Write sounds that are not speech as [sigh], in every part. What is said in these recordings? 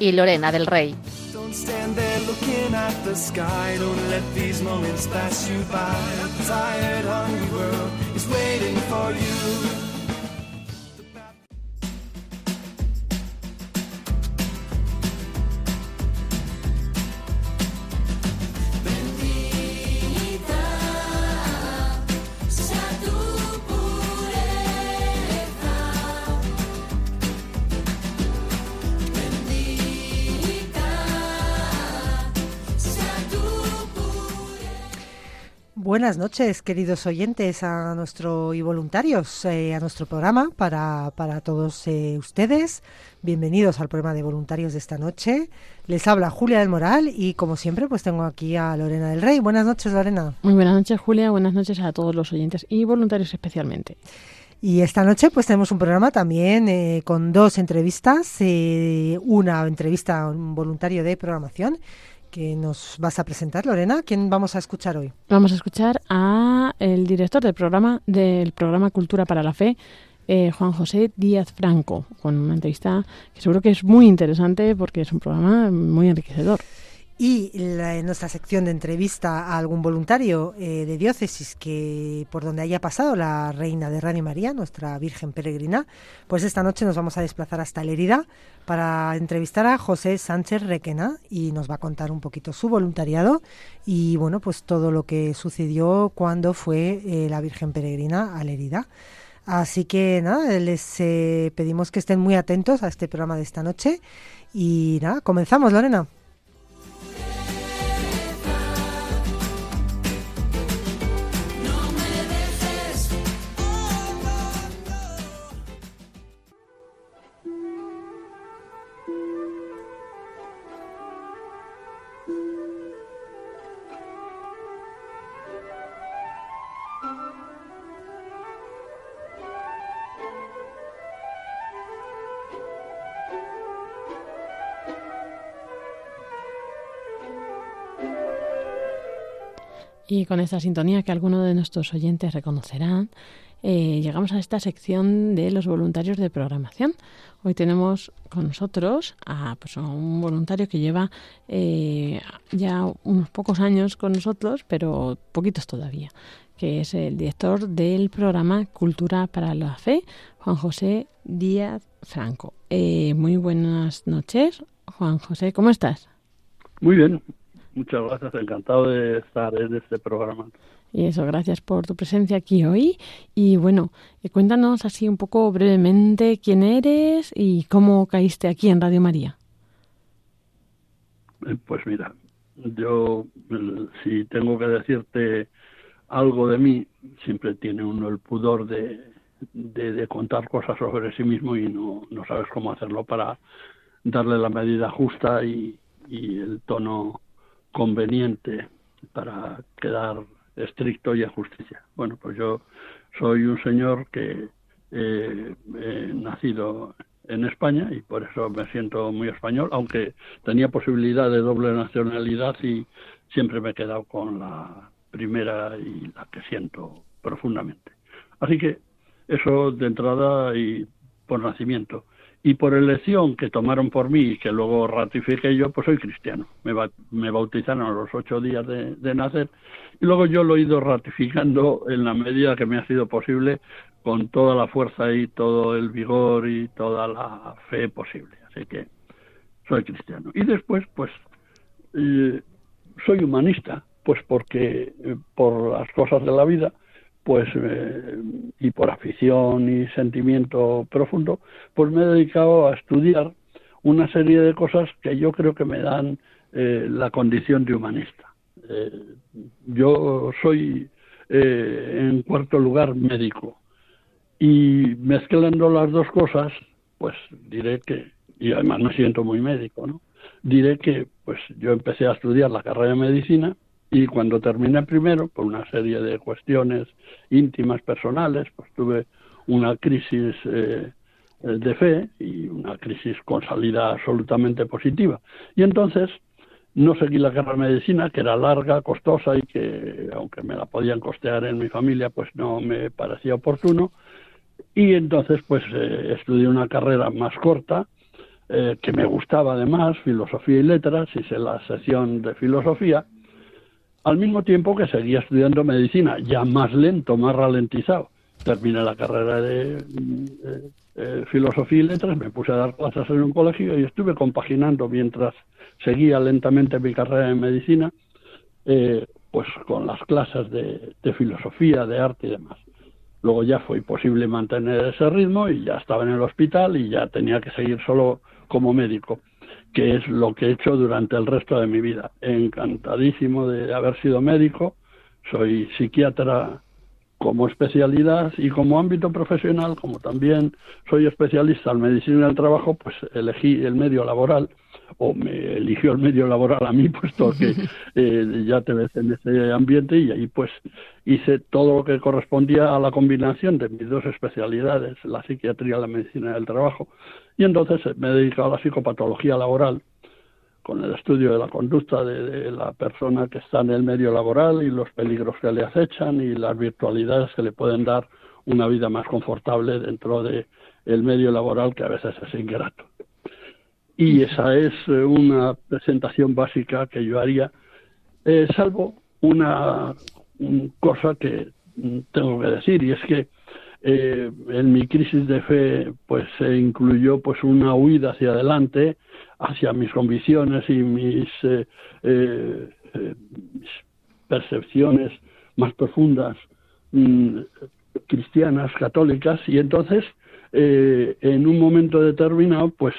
y Lorena del Rey. Buenas noches, queridos oyentes, a nuestro y voluntarios, eh, a nuestro programa para, para todos eh, ustedes. Bienvenidos al programa de voluntarios de esta noche. Les habla Julia del Moral y, como siempre, pues tengo aquí a Lorena del Rey. Buenas noches, Lorena. Muy buenas noches, Julia. Buenas noches a todos los oyentes y voluntarios especialmente. Y esta noche pues tenemos un programa también eh, con dos entrevistas, eh, una entrevista a un voluntario de programación que nos vas a presentar, Lorena. ¿Quién vamos a escuchar hoy? Vamos a escuchar a el director del programa del programa Cultura para la Fe, eh, Juan José Díaz Franco, con una entrevista que seguro que es muy interesante porque es un programa muy enriquecedor. Y la- en nuestra sección de entrevista a algún voluntario eh, de diócesis que por donde haya pasado la reina de Radio María, nuestra Virgen Peregrina, pues esta noche nos vamos a desplazar hasta Lerida para entrevistar a José Sánchez Requena y nos va a contar un poquito su voluntariado y bueno, pues todo lo que sucedió cuando fue eh, la Virgen Peregrina a Lerida. Así que nada, les eh, pedimos que estén muy atentos a este programa de esta noche y nada, comenzamos, Lorena. Y con esta sintonía que algunos de nuestros oyentes reconocerán, eh, llegamos a esta sección de los voluntarios de programación. Hoy tenemos con nosotros a, pues, un voluntario que lleva eh, ya unos pocos años con nosotros, pero poquitos todavía, que es el director del programa Cultura para la Fe, Juan José Díaz Franco. Eh, muy buenas noches, Juan José, ¿cómo estás? Muy bien, muchas gracias, encantado de estar en este programa. Y eso, gracias por tu presencia aquí hoy. Y bueno, eh, cuéntanos así un poco brevemente quién eres y cómo caíste aquí en Radio María. Eh, Pues mira, yo si tengo que decirte algo de mí, siempre tiene uno el pudor de, de, de contar cosas sobre sí mismo y no, no sabes cómo hacerlo para darle la medida justa y, y el tono conveniente para quedar estricto y en justicia. Bueno, pues yo soy un señor que eh, he nacido en España y por eso me siento muy español, aunque tenía posibilidad de doble nacionalidad y siempre me he quedado con la primera y la que siento profundamente. Así que eso de entrada y por nacimiento. Y por elección que tomaron por mí y que luego ratifiqué yo, pues soy cristiano. Me, ba- me bautizaron a los ocho días de, de nacer y luego yo lo he ido ratificando en la medida que me ha sido posible con toda la fuerza y todo el vigor y toda la fe posible. Así que soy cristiano. Y después, pues, eh, soy humanista, pues porque eh, por las cosas de la vida, pues, eh, y por afición y sentimiento profundo, pues me he dedicado a estudiar una serie de cosas que yo creo que me dan eh, la condición de humanista. Eh, yo soy, eh, en cuarto lugar, médico. Y mezclando las dos cosas, pues diré que, y además me siento muy médico, ¿no? diré que pues yo empecé a estudiar la carrera de medicina y cuando terminé primero, por una serie de cuestiones íntimas, personales, pues tuve una crisis eh, de fe y una crisis con salida absolutamente positiva. Y entonces no seguí la carrera de medicina, que era larga, costosa y que, aunque me la podían costear en mi familia, pues no me parecía oportuno. Y entonces, pues eh, estudié una carrera más corta, eh, que me gustaba además, filosofía y letras, hice la sección de filosofía, al mismo tiempo que seguía estudiando medicina, ya más lento, más ralentizado. Terminé la carrera de, filosofía y letras, me puse a dar clases en un colegio y estuve compaginando mientras seguía lentamente mi carrera en medicina, eh, pues con las clases de, de, filosofía, de arte y demás. Luego ya fue imposible mantener ese ritmo y ya estaba en el hospital y ya tenía que seguir solo como médico que es lo que he hecho durante el resto de mi vida. Encantadísimo de haber sido médico, soy psiquiatra como especialidad y como ámbito profesional, como también soy especialista en medicina del trabajo, pues elegí el medio laboral o me eligió el medio laboral a mí, [laughs] puesto que [laughs] eh, ya te ves en ese ambiente y ahí pues hice todo lo que correspondía a la combinación de mis dos especialidades, la psiquiatría y la medicina del trabajo, y entonces me he dedicado a la psicopatología laboral, con el estudio de la conducta de, la persona que está en el medio laboral y los peligros que le acechan y las virtualidades que le pueden dar una vida más confortable dentro de el medio laboral que a veces es ingrato. Y esa es eh, una presentación básica que yo haría, eh, salvo una cosa que tengo que decir y es que eh, en mi crisis de fe pues se incluyó pues una huida hacia adelante hacia mis convicciones y mis, eh, eh, percepciones más profundas mm, cristianas católicas. Y entonces en un momento determinado pues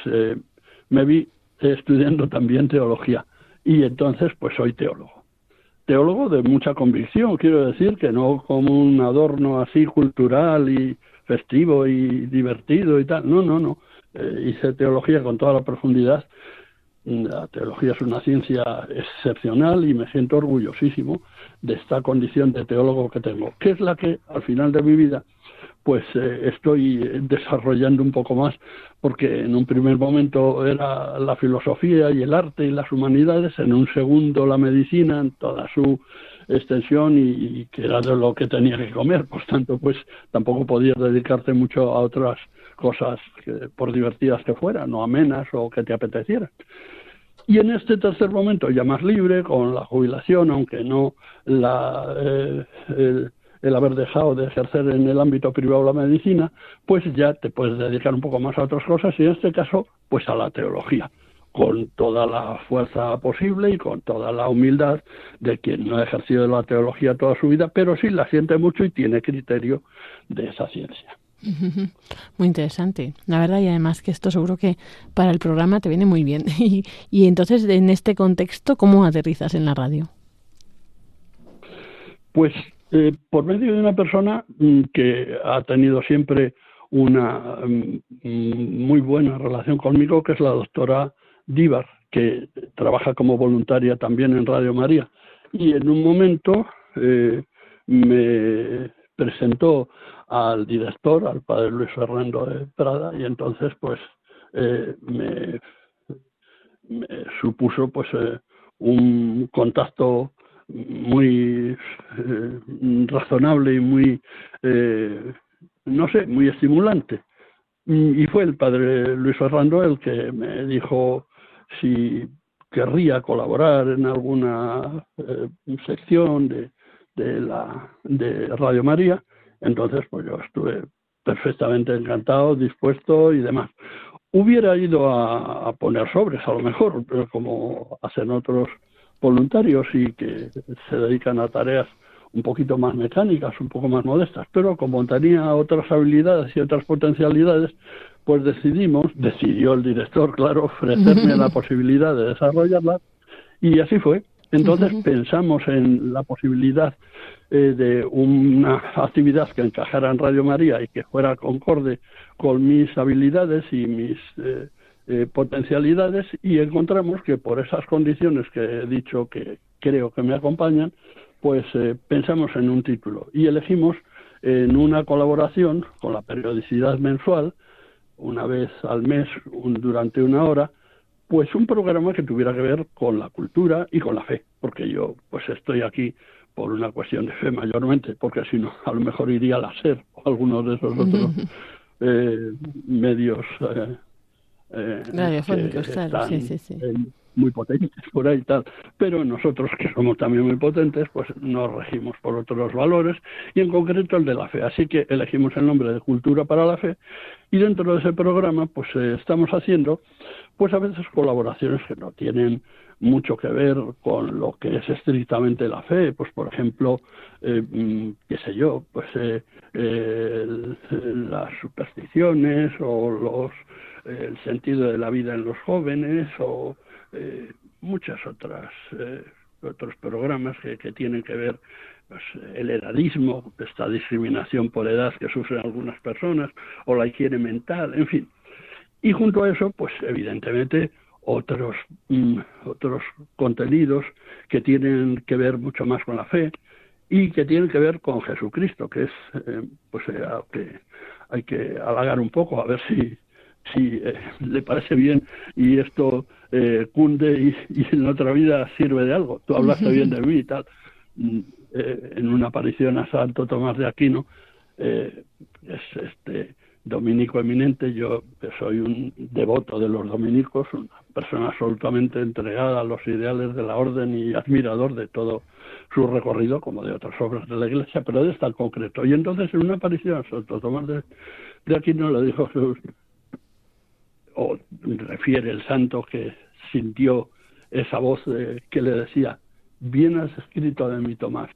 me vi estudiando también teología. Y entonces pues soy teólogo teólogo de mucha convicción, quiero decir, que no como un adorno así cultural y festivo y divertido y tal. No, no, no. Eh, hice teología con toda la profundidad. La teología es una ciencia excepcional y me siento orgullosísimo de esta condición de teólogo que tengo, que es la que al final de mi vida pues eh, estoy desarrollando un poco más, porque en un primer momento era la filosofía y el arte y las humanidades, en un segundo la medicina en toda su extensión y, que era de lo que tenía que comer, por tanto pues tampoco podías dedicarte mucho a otras cosas que, por divertidas que fueran, o amenas o que te apetecieran. Y en este tercer momento, ya más libre, con la jubilación, aunque no la, eh, haber dejado de ejercer en el ámbito privado la medicina, pues ya te puedes dedicar un poco más a otras cosas y en este caso, pues a la teología, con toda la fuerza posible y con toda la humildad de quien no ha ejercido la teología toda su vida, pero sí la siente mucho y tiene criterio de esa ciencia. [laughs] Muy interesante, la verdad, y además que esto seguro que para el programa te viene muy bien. [laughs] Y, y entonces, en este contexto, ¿cómo aterrizas en la radio? Pues eh, por medio de una persona mm, que ha tenido siempre una mm, muy buena relación conmigo, que es la doctora Díbar, que trabaja como voluntaria también en Radio María. Y en un momento eh, me presentó al director, al padre Luis Fernando de Prada, y entonces pues eh, me, supuso pues un contacto muy eh, razonable y muy, eh, no sé, muy estimulante. Y fue el padre Luis Fernando el que me dijo si querría colaborar en alguna eh, sección de, de, la, de Radio María. Entonces, pues yo estuve perfectamente encantado, dispuesto y demás. Hubiera ido a, a poner sobres, a lo mejor, pero como hacen otros voluntarios y que se dedican a tareas un poquito más mecánicas, un poco más modestas, pero como tenía otras habilidades y otras potencialidades, pues decidimos, decidió el director, claro, ofrecerme la [laughs] posibilidad de desarrollarla y así fue. Entonces pensamos en la posibilidad eh, de una actividad que encajara en Radio María y que fuera concorde con mis habilidades y mis eh, eh, potencialidades y encontramos que por esas condiciones que he dicho que creo que me acompañan, pues eh, pensamos en un título. Y elegimos en una colaboración con la periodicidad mensual, una vez al mes durante una hora, pues un programa que tuviera que ver con la cultura y con la fe, porque yo pues estoy aquí por una cuestión de fe mayormente, porque si no, [laughs] a lo mejor iría a la SER o algunos de esos otros [laughs] eh, medios eh, eh, Radiofónicos, claro, sí, sí, sí. muy potentes por ahí y tal. Pero nosotros, que somos también muy potentes, pues nos regimos por otros valores y en concreto el de la fe. Así que elegimos el nombre de Cultura para la Fe y dentro de ese programa, pues eh, estamos haciendo, pues a veces colaboraciones que no tienen mucho que ver con lo que es estrictamente la fe, pues por ejemplo, eh, mm, qué sé yo, pues eh, las supersticiones o los el sentido de la vida en los jóvenes o eh, muchas otras eh, otros programas que, que tienen que ver pues, el edadismo, esta discriminación por edad que sufren algunas personas, o la higiene mental, en fin. Y junto a eso, pues evidentemente otros, mm, otros contenidos que tienen que ver mucho más con la fe y que tienen que ver con Jesucristo, que es, eh, pues, que hay que halagar un poco, a ver si, si eh, le parece bien y esto eh, cunde y, en otra vida sirve de algo. Tú hablaste bien de mí y tal. Mm, eh, en una aparición a Santo Tomás de Aquino, es este dominico eminente, yo soy un devoto de los dominicos, una persona absolutamente entregada a los ideales de la orden y admirador de todo su recorrido, como de otras obras de la Iglesia, pero de esta en concreto. Y entonces en una aparición a Santo Tomás de, de Aquino le dijo Jesús, o refiere el santo que sintió esa voz que le decía, bien has escrito de mí, Tomás.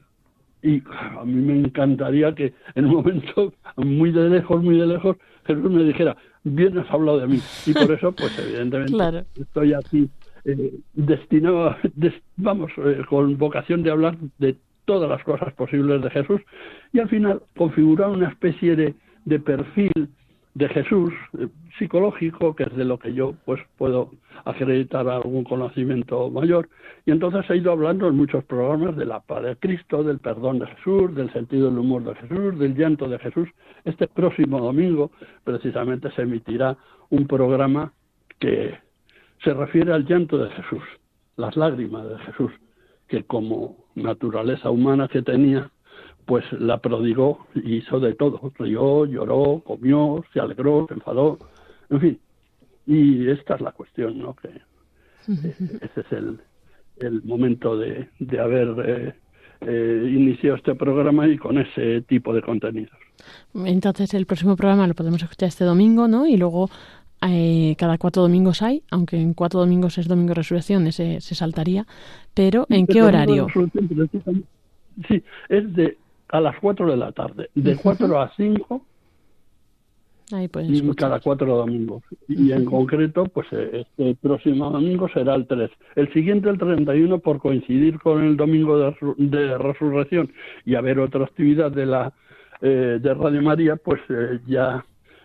Y a mí me encantaría que en un momento, [laughs] muy de lejos, muy de lejos, Jesús me dijera, bien has hablado de mí. Y por eso, pues [laughs] evidentemente, estoy aquí eh, destinado, vamos, eh, con vocación de hablar de todas las cosas posibles de Jesús y al final configurar una especie de, de perfil de Jesús eh, psicológico, que es de lo que yo pues puedo acreditar algún conocimiento mayor, y entonces he ido hablando en muchos programas de la paz de Cristo, del perdón de Jesús, del sentido del humor de Jesús, del llanto de Jesús. Este próximo domingo precisamente se emitirá un programa que se refiere al llanto de Jesús, las lágrimas de Jesús, que como naturaleza humana que tenía, pues la prodigó y hizo de todo. Rió, lloró, comió, se alegró, se enfadó, en fin. Y esta es la cuestión, ¿no? Que eh, [laughs] ese es el, el momento de, de haber eh, eh, iniciado este programa y con ese tipo de contenidos. Entonces el próximo programa lo podemos escuchar este domingo, ¿no? Y luego cada cuatro domingos hay, aunque en cuatro domingos es domingo de resurrección, ese se saltaría, pero ¿en qué horario? Sí, es de a las 4 de la tarde, de 4 a 5 y cada cuatro domingos. Y en concreto, pues eh, este próximo domingo será el 3. El siguiente, el 31, por coincidir con el domingo de, resurrección y haber otra actividad de la eh, de Radio María, pues eh, ya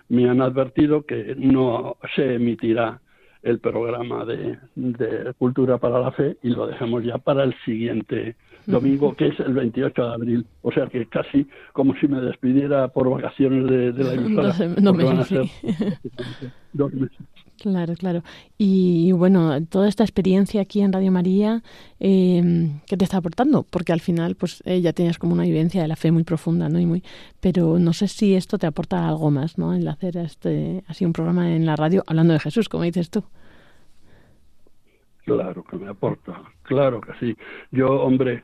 me han advertido que no se emitirá el programa de, de Cultura para la Fe y lo dejamos ya para el siguiente [laughs] domingo, que es el 28 de abril. O sea que casi como si me despidiera por vacaciones de, la [laughs] emisora. No, [laughs] dos meses. Claro, claro. Y bueno, toda esta experiencia aquí en Radio María, eh, ¿qué te está aportando? Porque al final, pues eh, ya tenías como una vivencia de la fe muy profunda, ¿no? Y muy, pero no sé si esto te aporta algo más, ¿no? El hacer este, así un programa en la radio hablando de Jesús, como dices tú. Claro que me aporta, claro que sí. Yo, hombre,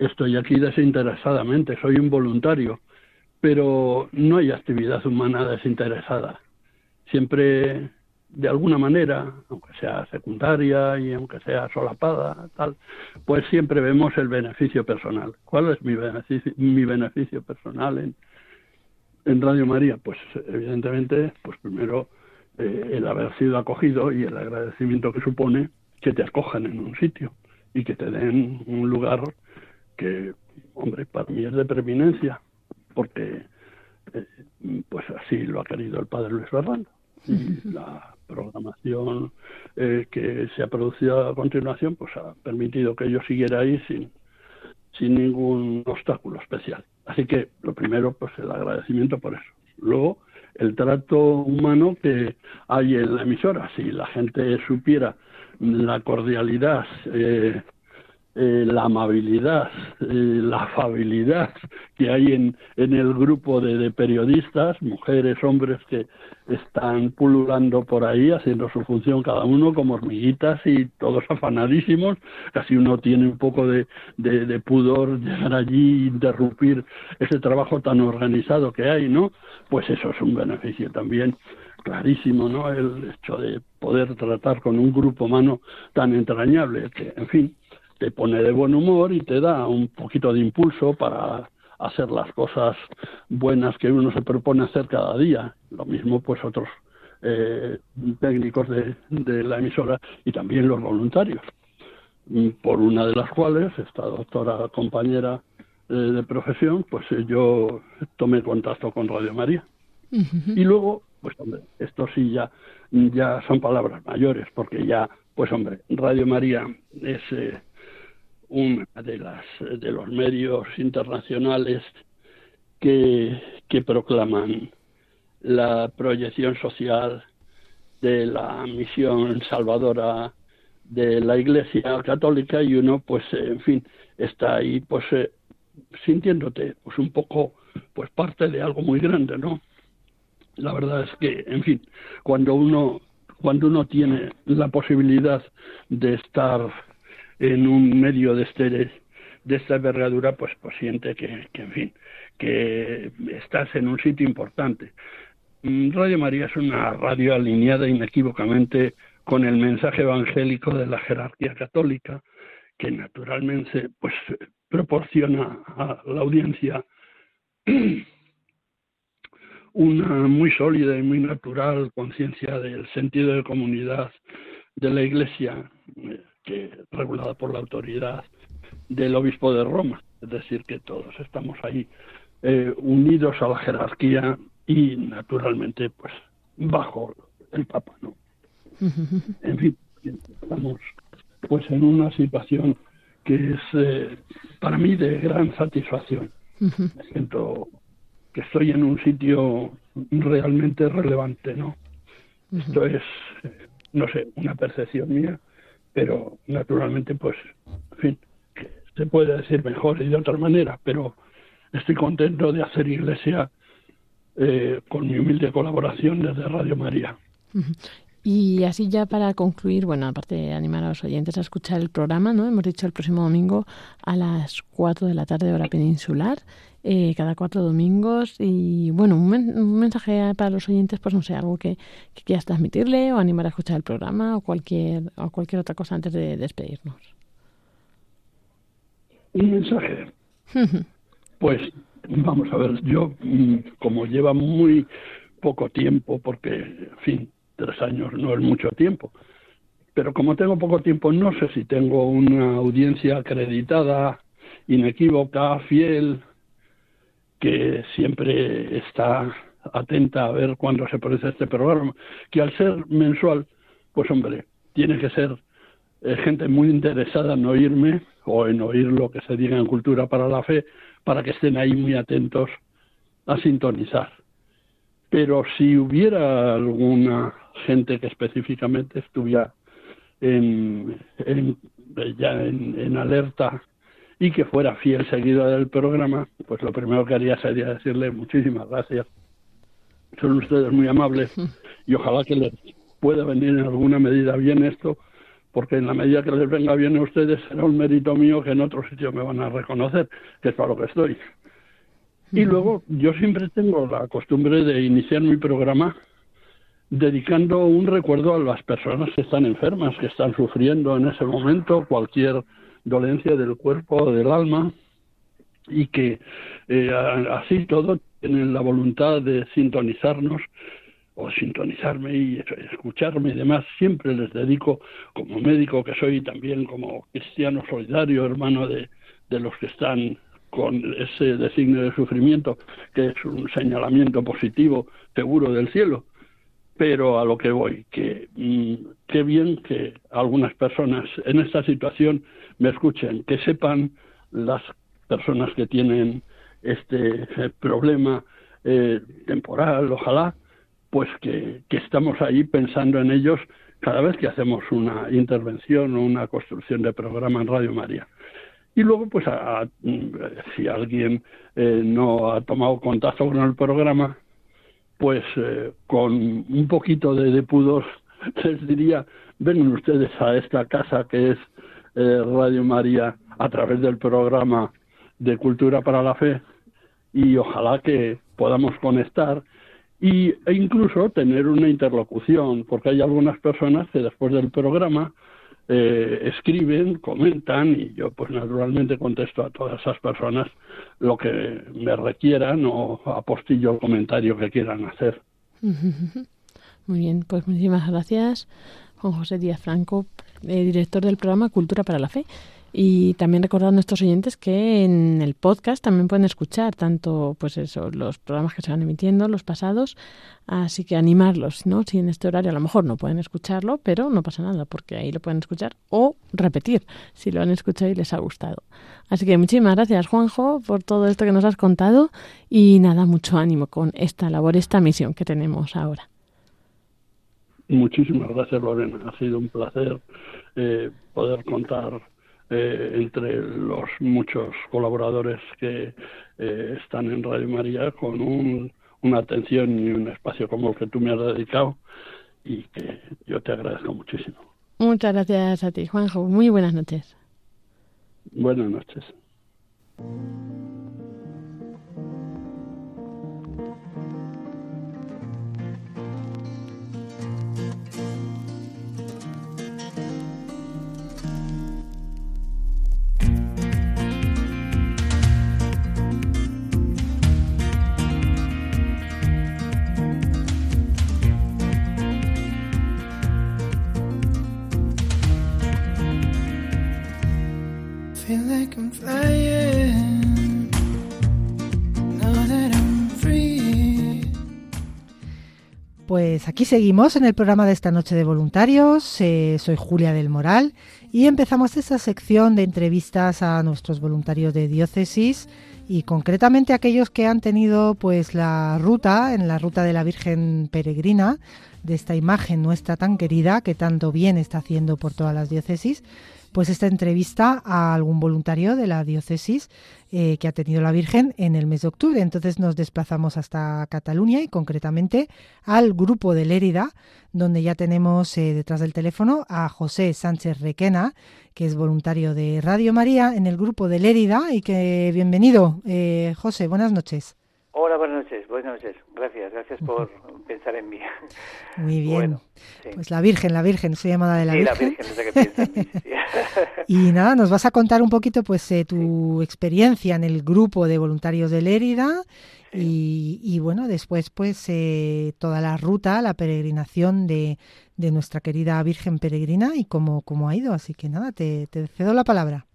estoy aquí desinteresadamente, soy un voluntario, pero no hay actividad humana desinteresada. Siempre, de alguna manera, aunque sea secundaria y aunque sea solapada, tal, pues siempre vemos el beneficio personal. ¿Cuál es mi beneficio, mi beneficio personal en, en Radio María? Pues evidentemente, pues primero eh, el haber sido acogido y el agradecimiento que supone que te acojan en un sitio y que te den un lugar que, hombre, para mí es de preeminencia, porque eh, pues así lo ha querido el padre Luis Fernando. Y la programación eh, que se ha producido a continuación pues ha permitido que yo siguiera ahí sin, sin ningún obstáculo especial. Así que lo primero, pues el agradecimiento por eso. Luego, el trato humano que hay en la emisora. Si la gente supiera la cordialidad, eh, eh, la amabilidad, eh, la afabilidad que hay en, en el grupo de, periodistas, mujeres, hombres que están pululando por ahí haciendo su función cada uno como hormiguitas y todos afanadísimos, casi uno tiene un poco de, de, de pudor llegar allí e interrumpir ese trabajo tan organizado que hay, ¿no? Pues eso es un beneficio también clarísimo, ¿no? El hecho de poder tratar con un grupo humano tan entrañable que, en fin, te pone de buen humor y te da un poquito de impulso para hacer las cosas buenas que uno se propone hacer cada día. Lo mismo pues otros eh, técnicos de, la emisora y también los voluntarios, por una de las cuales, esta doctora compañera eh, de profesión, pues eh, yo tomé contacto con Radio María. Y luego, pues hombre, esto sí ya, ya son palabras mayores, porque ya, pues hombre, Radio María es una de las de los medios internacionales que, proclaman la proyección social de la misión salvadora de la Iglesia Católica y uno pues en fin está ahí pues eh, sintiéndote pues un poco pues parte de algo muy grande no la verdad es que en fin cuando uno cuando uno tiene la posibilidad de estar en un medio de este de esta envergadura, pues, pues siente que, en fin, que estás en un sitio importante. Mm, radio María es una radio alineada inequívocamente con el mensaje evangélico de la jerarquía católica, que naturalmente pues proporciona a la audiencia [clears throat] una muy sólida y muy natural conciencia del sentido de comunidad de la Iglesia, eh, que regulada por la autoridad del obispo de Roma, es decir, que todos estamos ahí eh, unidos a la jerarquía y naturalmente pues bajo el Papa, ¿no? [laughs] En fin, estamos pues en una situación que es eh, para mí de gran satisfacción. Me siento que estoy en un sitio realmente relevante, ¿no? Esto es, eh, no sé, una percepción mía pero naturalmente, pues, en fin, se puede decir mejor y de otra manera, pero estoy contento de hacer iglesia eh, con mi humilde colaboración desde Radio María. Y así ya para concluir, bueno, aparte de animar a los oyentes a escuchar el programa, ¿no? Hemos dicho el próximo domingo a las 4 de la tarde hora peninsular, eh, cada cuatro domingos. Y bueno, un, mensaje para los oyentes, pues no sé, algo que, quieras transmitirle o animar a escuchar el programa o cualquier, o cualquier otra cosa antes de despedirnos. Un mensaje. [laughs] pues vamos a ver, yo mm, como lleva muy poco tiempo, porque, en fin, tres años no es mucho tiempo. Pero como tengo poco tiempo, no sé si tengo una audiencia acreditada, inequívoca, fiel, que siempre está atenta a ver cuándo se produce este programa, que al ser mensual, pues hombre, tiene que ser eh, gente muy interesada en oírme o en oír lo que se diga en Cultura para la Fe, para que estén ahí muy atentos a sintonizar. Pero si hubiera alguna gente que específicamente estuviera en, ya en, alerta y que fuera fiel seguidor del programa, pues lo primero que haría sería decirle muchísimas gracias. Son ustedes muy amables y ojalá que les pueda venir en alguna medida bien esto, porque en la medida que les venga bien a ustedes será un mérito mío que en otro sitio me van a reconocer, que es para lo que estoy. Y luego yo siempre tengo la costumbre de iniciar mi programa dedicando un recuerdo a las personas que están enfermas, que están sufriendo en ese momento cualquier dolencia del cuerpo o del alma y que eh, así todo tienen la voluntad de sintonizarnos o sintonizarme y escucharme y demás, siempre les dedico como médico que soy también como cristiano solidario, hermano de, de los que están con ese designio de sufrimiento, que es un señalamiento positivo seguro del cielo, pero a lo que voy, que mm, qué bien que algunas personas en esta situación me escuchen, que sepan las personas que tienen este eh, problema eh, temporal, ojalá, pues que, que estamos ahí pensando en ellos cada vez que hacemos una intervención o una construcción de programa en Radio María. Y luego, pues, si alguien eh, no ha tomado contacto con el programa, pues eh, con un poquito de, de, pudor [laughs] les diría, vengan ustedes a esta casa que es eh, Radio María a través del programa de Cultura para la Fe y ojalá que podamos conectar y, e incluso tener una interlocución, porque hay algunas personas que después del programa eh, escriben, comentan y yo pues naturalmente contesto a todas esas personas lo que me requieran o apostillo el comentario que quieran hacer. [laughs] Muy bien, pues muchísimas gracias Juan José Díaz Franco, eh, director del programa Cultura para la Fe. Y también recordar a nuestros oyentes que en el podcast también pueden escuchar tanto pues eso, los programas que se van emitiendo, los pasados, así que animarlos, ¿no? Si en este horario a lo mejor no pueden escucharlo, pero no pasa nada, porque ahí lo pueden escuchar o repetir si lo han escuchado y les ha gustado. Así que muchísimas gracias, Juanjo, por todo esto que nos has contado y nada, mucho ánimo con esta labor, esta misión que tenemos ahora. Muchísimas gracias, Lorena. Ha sido un placer eh, poder contar eh, entre los muchos colaboradores que eh, están en Radio María con un, una atención y un espacio como el que tú me has dedicado y que yo te agradezco muchísimo. Muchas gracias a ti, Juanjo. Muy buenas noches. Buenas noches. Aquí seguimos en el programa de esta noche de voluntarios. Eh, soy Julia del Moral y empezamos esta sección de entrevistas a nuestros voluntarios de diócesis y concretamente aquellos que han tenido pues la ruta en la ruta de la Virgen Peregrina de esta imagen nuestra tan querida que tanto bien está haciendo por todas las diócesis pues esta entrevista a algún voluntario de la diócesis eh, que ha tenido la Virgen en el mes de octubre. Entonces nos desplazamos hasta Cataluña y concretamente al grupo de Lérida, donde ya tenemos eh, detrás del teléfono a José Sánchez Requena, que es voluntario de Radio María en el grupo de Lérida y que bienvenido. Eh, José, buenas noches. Hola, buenas noches, buenas noches. Gracias, gracias por [laughs] pensar en mí. Muy bien. Pues la Virgen, la Virgen, soy llamada de la Virgen. la Virgen es la que piensa en mí. [laughs] y nada, nos vas a contar un poquito pues eh, tu experiencia en el grupo de voluntarios de Lérida y, y, bueno, después pues eh, toda la ruta, la peregrinación de, de nuestra querida Virgen Peregrina y cómo, cómo ha ido. Así que nada, te, te cedo la palabra.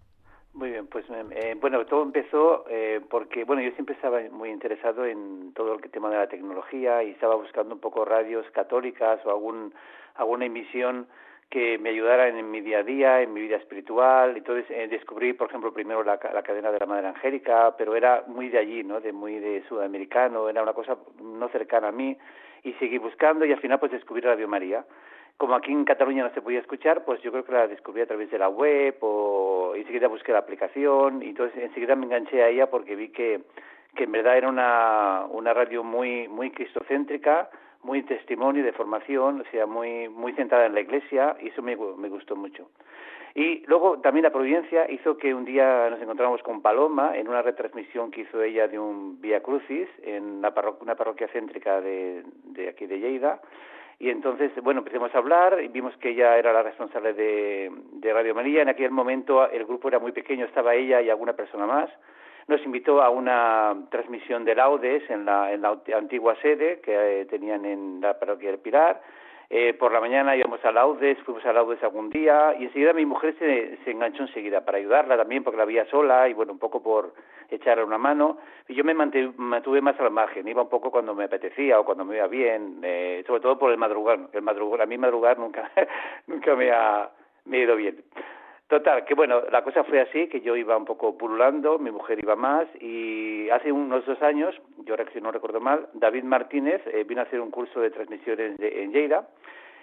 Muy bien, pues eh, bueno, todo empezó eh, porque, bueno, yo siempre estaba muy interesado en todo el tema de la tecnología y estaba buscando un poco radios católicas o algún, alguna emisión que me ayudara en, mi día a día, en mi vida espiritual. Entonces eh, descubrí, por ejemplo, primero la, la, cadena de la Madre Angélica, pero era muy de allí, ¿no? De muy de sudamericano, era una cosa no cercana a mí. Y seguí buscando y al final pues descubrí Radio María como aquí en Cataluña no se podía escuchar, pues yo creo que la descubrí a través de la web o enseguida busqué la aplicación y entonces enseguida me enganché a ella porque vi que, que en verdad era una, una radio muy, muy cristocéntrica, muy testimonio de formación, o sea, muy, muy centrada en la iglesia y eso me, me gustó mucho. Y luego también la providencia hizo que un día nos encontramos con Paloma en una retransmisión que hizo ella de un Vía Crucis en una parroquia céntrica de, de aquí de Lleida y entonces, bueno, empezamos a hablar y vimos que ella era la responsable de, de Radio María. En aquel momento el grupo era muy pequeño, estaba ella y alguna persona más. Nos invitó a una transmisión de laudes en la, en la antigua sede que eh, tenían en la parroquia del Pilar eh, por la mañana íbamos a Laudes, fuimos a Laudes algún día y enseguida mi mujer se, se enganchó enseguida para ayudarla también porque la veía sola y bueno, un poco por echarle una mano. Y yo me mantuve, más a la margen, iba un poco cuando me apetecía o cuando me iba bien, eh, sobre todo por el madrugar. El madrugar, a mí madrugar nunca, [laughs] nunca me ha, me ha ido bien. Total, que bueno, la cosa fue así, que yo iba un poco pululando, mi mujer iba más y hace unos dos años, yo si no recuerdo mal, David Martínez eh, vino a hacer un curso de transmisiones en Lleida.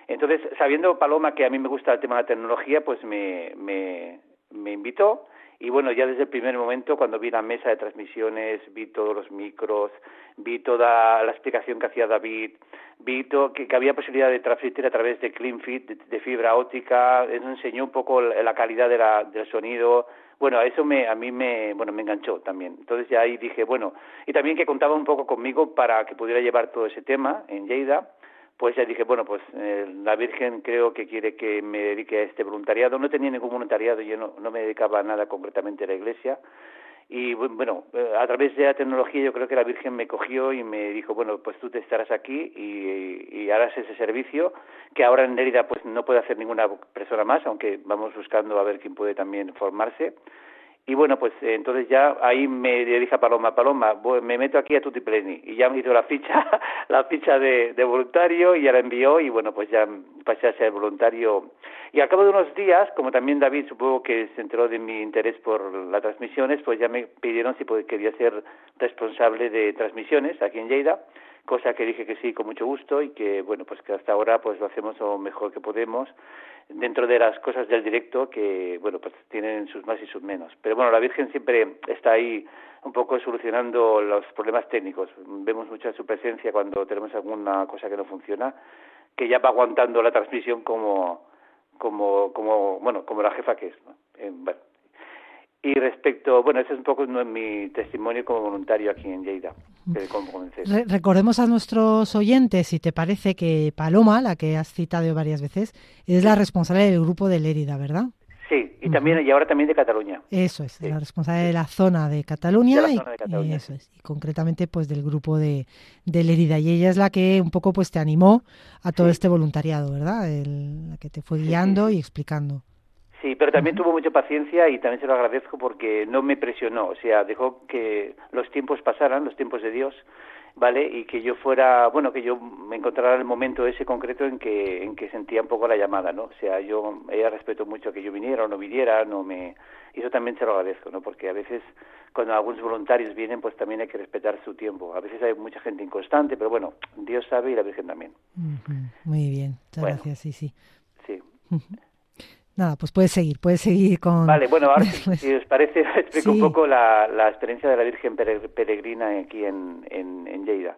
Entonces, sabiendo Paloma que a mí me gusta el tema de la tecnología, pues me, me, me invitó y bueno, ya desde el primer momento, cuando vi la mesa de transmisiones, vi todos los micros, vi toda la explicación que hacía David, vi que, había posibilidad de transmitir a través de CleanFit, de, de fibra óptica, eso enseñó un poco la calidad de la, del sonido. Bueno, eso me, a mí me, bueno, me enganchó también. Entonces ya ahí dije, bueno, y también que contaba un poco conmigo para que pudiera llevar todo ese tema en Lleida pues ya dije, bueno, pues eh, la Virgen creo que quiere que me dedique a este voluntariado. No tenía ningún voluntariado, yo no, no me dedicaba a nada concretamente a la Iglesia. Y bueno, eh, a través de la tecnología yo creo que la Virgen me cogió y me dijo, bueno, pues tú te estarás aquí y, y harás ese servicio, que ahora en Lérida pues no puede hacer ninguna persona más, aunque vamos buscando a ver quién puede también formarse y bueno, pues eh, entonces ya ahí me dije a Paloma, Paloma, me meto aquí a Tutipleni. Y ya me hizo la ficha, [laughs] la ficha de, de, voluntario y ya la envió y bueno, pues ya pasé a ser voluntario. Y al cabo de unos días, como también David supongo que se enteró de mi interés por las transmisiones, pues ya me pidieron si quería ser responsable de transmisiones aquí en Lleida, cosa que dije que sí con mucho gusto y que bueno, pues que hasta ahora pues lo hacemos lo mejor que podemos dentro de las cosas del directo que, bueno, pues tienen sus más y sus menos. Pero bueno, la Virgen siempre está ahí un poco solucionando los problemas técnicos. Vemos mucha su presencia cuando tenemos alguna cosa que no funciona, que ya va aguantando la transmisión como, como, como, bueno, como la jefa que es. ¿no? Bueno, y respecto, bueno, ese es un poco mi testimonio como voluntario aquí en Lleida. recordemos a nuestros oyentes, si te parece, que Paloma, la que has citado varias veces, es la responsable del grupo de Lérida, ¿verdad? Sí, y también y ahora también de Cataluña. Eso es, la responsable de la zona de Cataluña, y, eso es, y concretamente pues del grupo de, de Lérida y ella es la que un poco pues te animó a todo este voluntariado, ¿verdad? la que te fue guiando y explicando. Sí, pero también tuvo mucha paciencia y también se lo agradezco porque no me presionó, o sea, dejó que los tiempos pasaran, los tiempos de Dios, ¿vale? Y que yo fuera, bueno, que yo me encontrara el momento ese concreto en que en que sentía un poco la llamada, ¿no? O sea, yo ella respeto mucho que yo viniera o no viniera, no me y eso también se lo agradezco, ¿no? Porque a veces cuando algunos voluntarios vienen, pues también hay que respetar su tiempo. A veces hay mucha gente inconstante, pero bueno, Dios sabe y la Virgen también. Muy bien, muchas gracias, sí, sí. Sí. Nada, pues puedes seguir, puedes seguir con... Vale, bueno, ahora [laughs] si, os parece, [laughs] explico un poco la, la, experiencia de la Virgen Peregrina aquí en, en, en Lleida.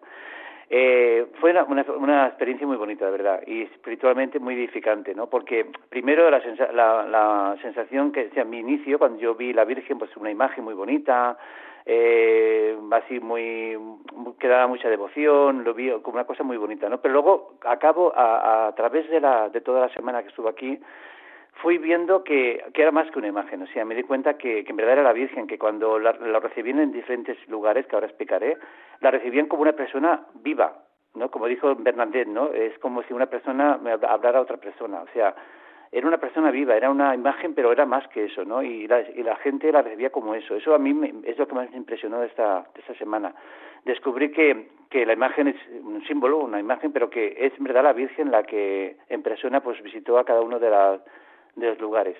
Eh, fue una, una, experiencia muy bonita, de verdad, y espiritualmente muy edificante, ¿no? Porque primero la, la, la sensación que, o sea, mi inicio, cuando yo vi la Virgen, pues una imagen muy bonita, eh, así muy, que daba mucha devoción, lo vi como una cosa muy bonita, ¿no? Pero luego, acabo, a, a través de, la, de toda la semana que estuve aquí, fui viendo que, que, era más que una imagen, o sea, me di cuenta que, que en verdad era la Virgen, que cuando la, la, recibían en diferentes lugares, que ahora explicaré, la recibían como una persona viva, ¿no? Como dijo Bernadette, ¿no? Es como si una persona me hablara a otra persona, o sea, era una persona viva, era una imagen, pero era más que eso, ¿no? Y la, y la gente la recibía como eso. Eso a mí me, es lo que más me impresionó de esta, de esta semana. Descubrí que, que la imagen es un símbolo, una imagen, pero que es en verdad la Virgen la que en persona pues visitó a cada uno de las de los lugares.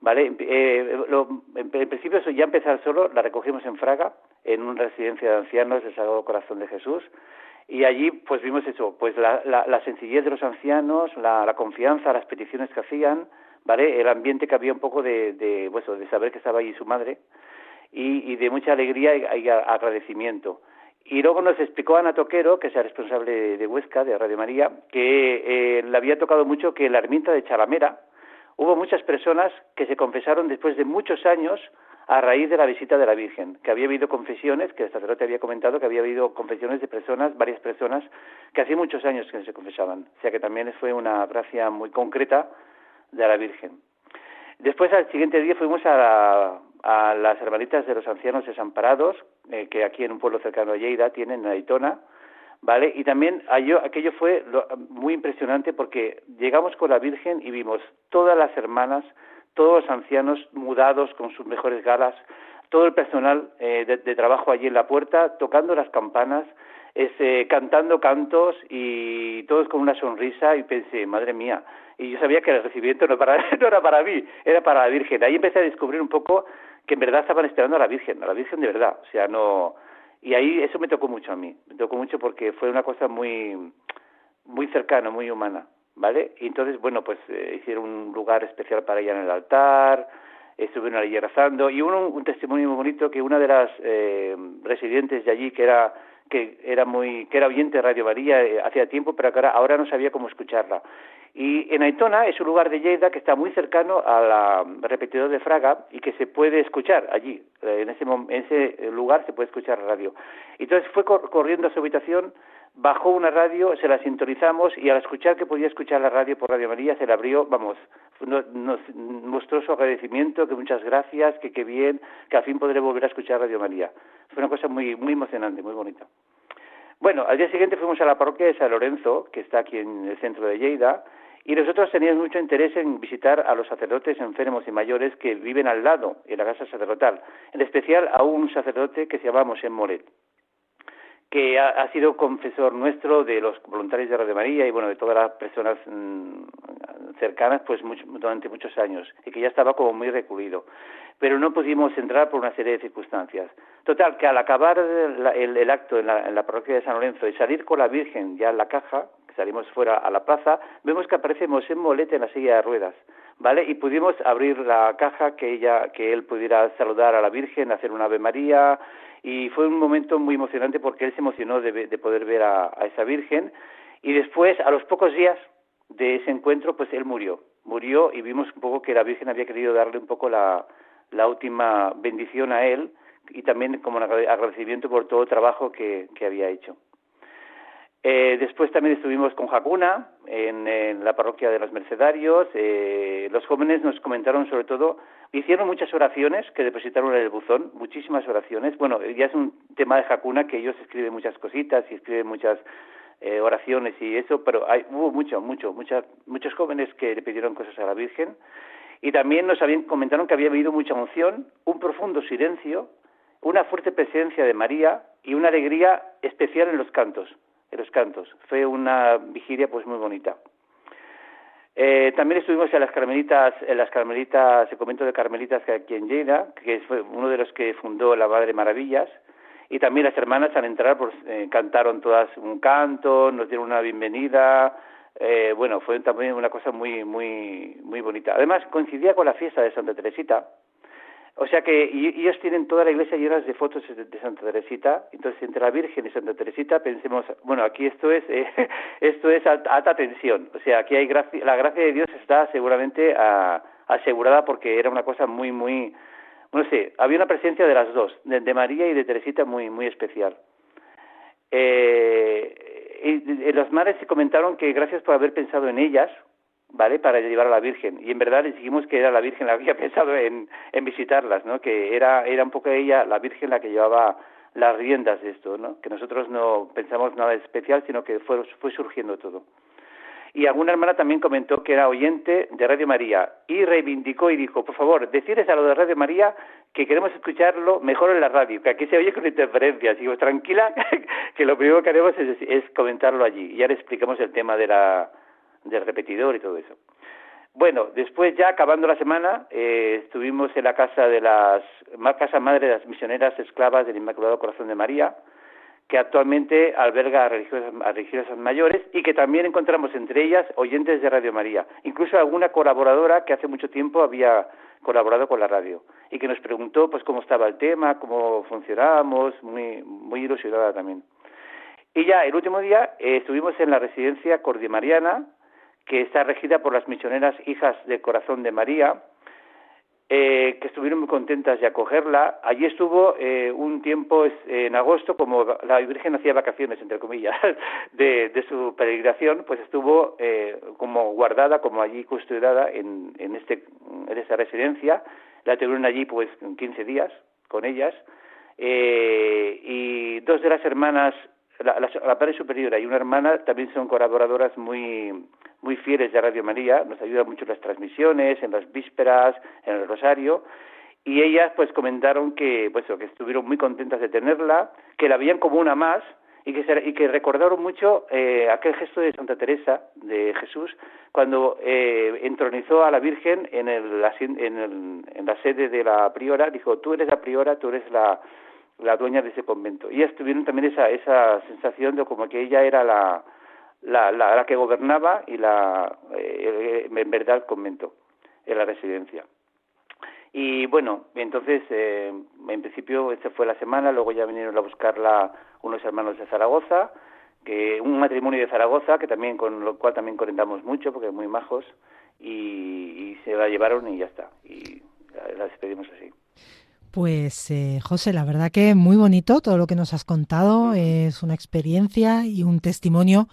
¿Vale? Eh, lo, en, principio ya empezar solo, la recogimos en Fraga, en una residencia de ancianos del Sagrado Corazón de Jesús, y allí pues vimos eso, pues la, la, la sencillez de los ancianos, la, la, confianza, las peticiones que hacían, ¿vale? El ambiente que había un poco de, de, pues, de saber que estaba allí su madre, y, y de mucha alegría y, y agradecimiento. Y luego nos explicó Ana Toquero, que es la responsable de Huesca, de Radio María, que eh, le había tocado mucho que la ermita de Chalamera, Hubo muchas personas que se confesaron después de muchos años a raíz de la visita de la Virgen, que había habido confesiones, que el sacerdote había comentado que había habido confesiones de personas, varias personas, que hacía muchos años que se confesaban. O sea que también fue una gracia muy concreta de la Virgen. Después, al siguiente día, fuimos a, a las hermanitas de los ancianos desamparados, eh, que aquí en un pueblo cercano a Lleida tienen, en Aitona, ¿vale? Y también aquello fue muy impresionante porque llegamos con la Virgen y vimos todas las hermanas, todos los ancianos mudados con sus mejores galas, todo el personal eh, de, trabajo allí en la puerta, tocando las campanas, cantando cantos y todos con una sonrisa y pensé, madre mía, y yo sabía que el recibimiento no, para, [laughs] no era para mí, era para la Virgen. Ahí empecé a descubrir un poco que en verdad estaban esperando a la Virgen, a la Virgen de verdad, o sea, no... Y ahí eso me tocó mucho a mí, me tocó mucho porque fue una cosa muy, muy cercana, muy humana, ¿vale? Y entonces, bueno, pues eh, hicieron un lugar especial para ella en el altar, estuvieron allí rezando y hubo un, testimonio muy bonito que una de las eh, residentes de allí que era que era muy que era oyente de Radio María eh, hacía tiempo pero que ahora, ahora no sabía cómo escucharla y en Aitona es un lugar de Lleida que está muy cercano al repetidor de Fraga y que se puede escuchar allí eh, en ese en ese lugar se puede escuchar radio entonces fue corriendo a su habitación bajó una radio, se la sintonizamos y al escuchar que podía escuchar la radio por Radio María se la abrió, vamos, nos mostró su agradecimiento, que muchas gracias, que qué bien, que al fin podré volver a escuchar Radio María. Fue una cosa muy, muy emocionante, muy bonita. Bueno, al día siguiente fuimos a la parroquia de San Lorenzo, que está aquí en el centro de Lleida, y nosotros teníamos mucho interés en visitar a los sacerdotes enfermos y mayores que viven al lado, en la casa sacerdotal, en especial a un sacerdote que se llama Mosén Moret que ha, sido confesor nuestro de los voluntarios de Radio María y bueno de todas las personas mm, cercanas pues durante muchos años y que ya estaba como muy recluido pero no pudimos entrar por una serie de circunstancias. Total que al acabar el, acto en la, parroquia de San Lorenzo y salir con la Virgen ya en la caja salimos fuera a la plaza vemos que aparece Mosén Molete en la silla de ruedas ¿vale? Y pudimos abrir la caja que ella, que él pudiera saludar a la Virgen, hacer una Ave María, y fue un momento muy emocionante porque él se emocionó de, poder ver a, esa Virgen y después, a los pocos días de ese encuentro, pues él murió, murió y vimos un poco que la Virgen había querido darle un poco la, la última bendición a él y también como un agradecimiento por todo el trabajo que había hecho. Eh, después también estuvimos con Jacuna en, la parroquia de los Mercedarios. Eh, los jóvenes nos comentaron sobre todo, hicieron muchas oraciones que depositaron en el buzón, muchísimas oraciones. Bueno, ya es un tema de Jacuna que ellos escriben muchas cositas y escriben muchas eh, oraciones y eso, pero hay, hubo mucho, mucho, muchas, muchos jóvenes que le pidieron cosas a la Virgen. Y también nos habían, comentaron que había habido mucha unción, un profundo silencio, una fuerte presencia de María y una alegría especial en los cantos en los cantos. Fue una vigilia pues muy bonita. Eh, también estuvimos en las Carmelitas, en las Carmelitas, el convento de Carmelitas que aquí en Lleida, que fue uno de los que fundó la Madre Maravillas, y también las hermanas al entrar pues, eh, cantaron todas un canto, nos dieron una bienvenida, eh, bueno, fue también una cosa muy, muy, muy bonita. Además coincidía con la fiesta de Santa Teresita, o sea que ellos tienen toda la iglesia llena de fotos de, Santa Teresita. Entonces, entre la Virgen y Santa Teresita, pensemos, bueno, aquí esto es eh, [laughs] esto es alta, tensión. O sea, aquí hay gracia, la gracia de Dios está seguramente asegurada porque era una cosa muy, muy, no sé, había una presencia de las dos, de, María y de Teresita muy, muy especial. Eh, y, los madres se comentaron que gracias por haber pensado en ellas, ¿vale? Para llevar a la Virgen. Y en verdad les dijimos que era la Virgen la que había [laughs] pensado en, visitarlas, ¿no? Que era, era un poco ella, la Virgen, la que llevaba las riendas de esto, ¿no? Que nosotros no pensamos nada especial, sino que fue, fue surgiendo todo. Y alguna hermana también comentó que era oyente de Radio María y reivindicó y dijo, por favor, decirles a lo de Radio María que queremos escucharlo mejor en la radio, que aquí se oye con interferencias. Y digo, tranquila, [laughs] que lo primero que haremos es, es comentarlo allí. Y le explicamos el tema de la, del repetidor y todo eso. Bueno, después ya acabando la semana, eh, estuvimos en la casa de las casa madre de las misioneras esclavas del Inmaculado Corazón de María, que actualmente alberga a religiosas, a religiosas mayores y que también encontramos entre ellas oyentes de Radio María, incluso alguna colaboradora que hace mucho tiempo había colaborado con la radio y que nos preguntó pues cómo estaba el tema, cómo funcionábamos, muy muy ilusionada también. Y ya el último día eh, estuvimos en la residencia cordimariana que está regida por las misioneras hijas del corazón de María, eh, que estuvieron muy contentas de acogerla. Allí estuvo eh, un tiempo en agosto, como la Virgen hacía vacaciones, entre comillas, [laughs] de, su peregrinación, pues estuvo eh, como guardada, como allí custodiada en, en, este, en esta residencia. La tuvieron allí pues 15 días con ellas. y dos de las hermanas la, la, Padre Superiora y una hermana también son colaboradoras muy muy fieles de Radio María, nos ayudan mucho en las transmisiones, en las vísperas, en el rosario, y ellas pues comentaron que pues que estuvieron muy contentas de tenerla, que la veían como una más y que y que recordaron mucho eh, aquel gesto de Santa Teresa de Jesús cuando eh, entronizó a la Virgen en el, en, el, en la sede de la priora, dijo tú eres la priora, tú eres la la dueña de ese convento. Ellas tuvieron también esa, esa sensación de como que ella era la, la, la, que gobernaba y la, eh, en verdad el convento, en la residencia. Y bueno, entonces, eh, en principio, esta fue la semana, luego ya vinieron a buscarla unos hermanos de Zaragoza, que un matrimonio de Zaragoza, que también con lo cual también conectamos mucho, porque muy majos, y, y se la llevaron y ya está. Y la despedimos así. Pues eh, José, la verdad que muy bonito todo lo que nos has contado, es una experiencia y un testimonio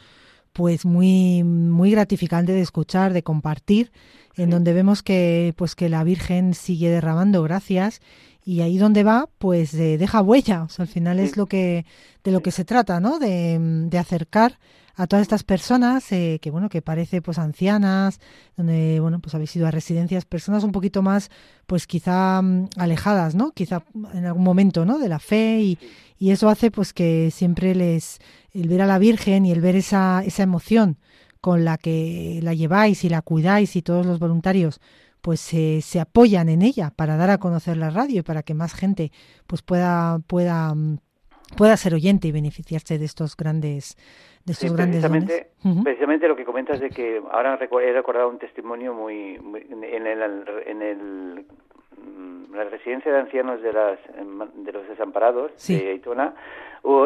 pues muy muy gratificante de escuchar, de compartir, en donde vemos que pues que la Virgen sigue derramando gracias y ahí donde va pues deja huella, o sea, al final es lo que de lo que se trata, ¿no? De, de acercar a todas estas personas eh, que bueno que parece pues ancianas donde bueno pues habéis ido a residencias personas un poquito más pues quizá mm, alejadas no quizá en algún momento no de la fe y, y eso hace pues que siempre les el ver a la Virgen y el ver esa esa emoción con la que la lleváis y la cuidáis y todos los voluntarios pues se apoyan en ella para dar a conocer la radio y para que más gente pues pueda pueda mm, pueda ser oyente y beneficiarse de estos grandes de estos grandes precisamente, precisamente lo que comentas de que ahora he recordado un testimonio muy, en el, en el la residencia de ancianos de las de los desamparados de Aitona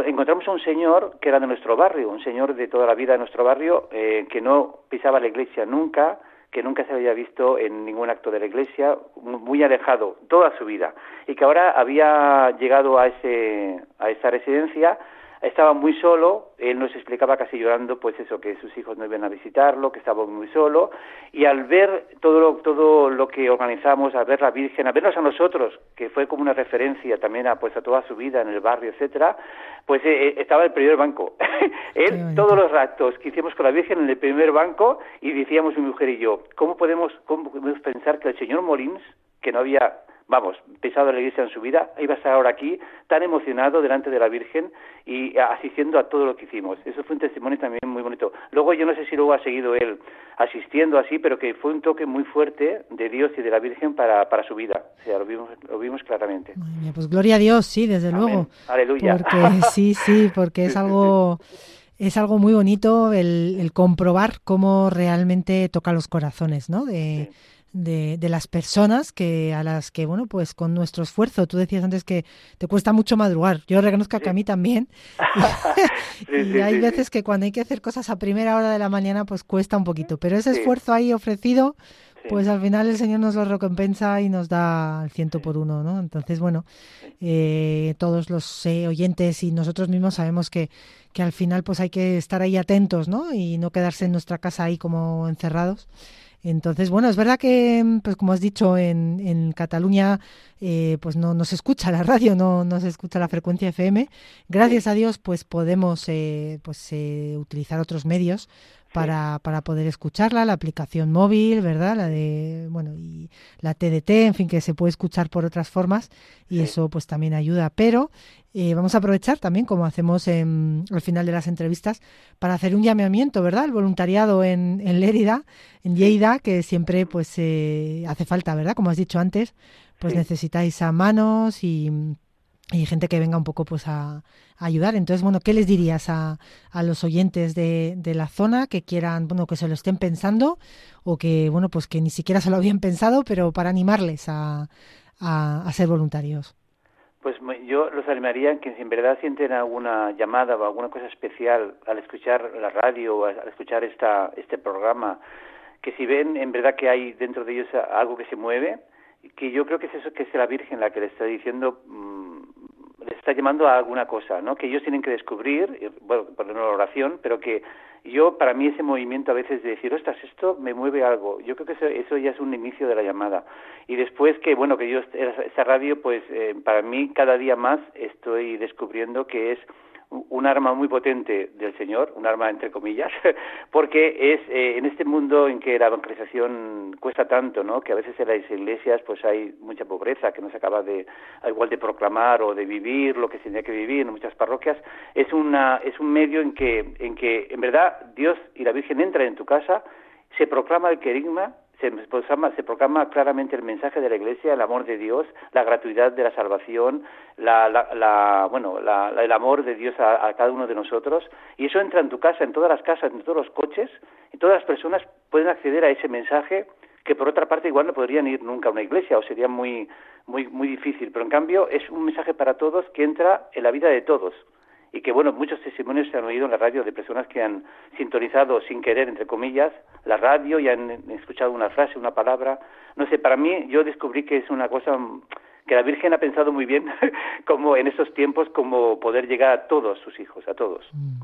encontramos a un señor que era de nuestro barrio un señor de toda la vida de nuestro barrio eh, que no pisaba la iglesia nunca que nunca se había visto en ningún acto de la Iglesia, muy alejado toda su vida, y que ahora había llegado a, ese, a esa residencia estaba muy solo, él nos explicaba casi llorando, pues eso, que sus hijos no iban a visitarlo, que estaba muy solo, y al ver todo lo, todo lo que organizamos, al ver la Virgen, a vernos a nosotros, que fue como una referencia también a, pues, a toda su vida en el barrio, etcétera, pues eh, eh, estaba el primer banco. [laughs] él, todos los ratos que hicimos con la Virgen en el primer banco, y decíamos mi mujer y yo, ¿cómo podemos, cómo podemos pensar que el señor Molins, que no había vamos, pisado la iglesia en su vida, iba a estar ahora aquí tan emocionado delante de la Virgen y asistiendo a todo lo que hicimos. Eso fue un testimonio también muy bonito. Luego yo no sé si luego ha seguido él asistiendo así, pero que fue un toque muy fuerte de Dios y de la Virgen para, para su vida. O sea, lo vimos, lo vimos claramente. pues gloria a Dios, sí, desde luego. Aleluya. Porque, sí, sí, porque es [laughs] algo... es algo muy bonito el, el, comprobar cómo realmente toca los corazones, ¿no? De, de, de, las personas que a las que, bueno, pues con nuestro esfuerzo, tú decías antes que te cuesta mucho madrugar, yo reconozco que a mí también, [laughs] [laughs] y hay veces que cuando hay que hacer cosas a primera hora de la mañana, pues cuesta un poquito, pero ese esfuerzo ahí ofrecido, pues al final el Señor nos lo recompensa y nos da el ciento por uno, ¿no? Entonces, bueno, eh, todos los eh, oyentes y nosotros mismos sabemos que, que al final pues hay que estar ahí atentos, ¿no? Y no quedarse en nuestra casa ahí como encerrados. Entonces, bueno, es verdad que, pues como has dicho, en, en Cataluña eh, pues no, no, se escucha la radio, no, no se escucha la frecuencia FM. Gracias a Dios, pues podemos eh, pues, eh, utilizar otros medios para, para poder escucharla, la aplicación móvil, ¿verdad? La de, bueno, y la TDT, en fin, que se puede escuchar por otras formas y eso pues también ayuda. Pero eh, vamos a aprovechar también, como hacemos en, al final de las entrevistas, para hacer un llamamiento, ¿verdad? El voluntariado en, en Lérida, en Lleida, que siempre pues eh, hace falta, ¿verdad? Como has dicho antes, pues necesitáis a manos y y gente que venga un poco pues a, ayudar. Entonces, bueno, ¿qué les dirías a, a los oyentes de, de, la zona que quieran, bueno, que se lo estén pensando o que, bueno, pues que ni siquiera se lo habían pensado, pero para animarles a, a, ser voluntarios? Pues yo los animaría que si en verdad sienten alguna llamada o alguna cosa especial al escuchar la radio o al escuchar esta, este programa, que si ven en verdad que hay dentro de ellos algo que se mueve, que yo creo que es eso que es la Virgen la que le está diciendo mmm, les está llamando a alguna cosa, ¿no? Que ellos tienen que descubrir, bueno, por una oración, pero que yo, para mí ese movimiento a veces de decir, ostras, esto me mueve algo, yo creo que eso, eso ya es un inicio de la llamada. Y después que, bueno, que yo, esa radio, pues eh, para mí cada día más estoy descubriendo que es un arma muy potente del Señor, un arma entre comillas, [laughs] porque es eh, en este mundo en que la evangelización cuesta tanto, ¿no? Que a veces en las iglesias pues hay mucha pobreza que no se acaba de igual de proclamar o de vivir lo que se tenía que vivir en muchas parroquias, es una es un medio en que en que en verdad Dios y la Virgen entran en tu casa, se proclama el querigma se proclama, se proclama claramente el mensaje de la Iglesia, el amor de Dios, la gratuidad de la salvación, la, la, bueno, el amor de Dios a, cada uno de nosotros, y eso entra en tu casa, en todas las casas, en todos los coches, y todas las personas pueden acceder a ese mensaje que por otra parte igual no podrían ir nunca a una iglesia o sería muy muy muy difícil, pero en cambio es un mensaje para todos que entra en la vida de todos y que bueno, muchos testimonios se han oído en la radio de personas que han sintonizado sin querer, entre comillas, la radio y han escuchado una frase, una palabra. No sé, para mí yo descubrí que es una cosa que la Virgen ha pensado muy bien, [laughs] como en esos tiempos, como poder llegar a todos sus hijos, a todos. Mm.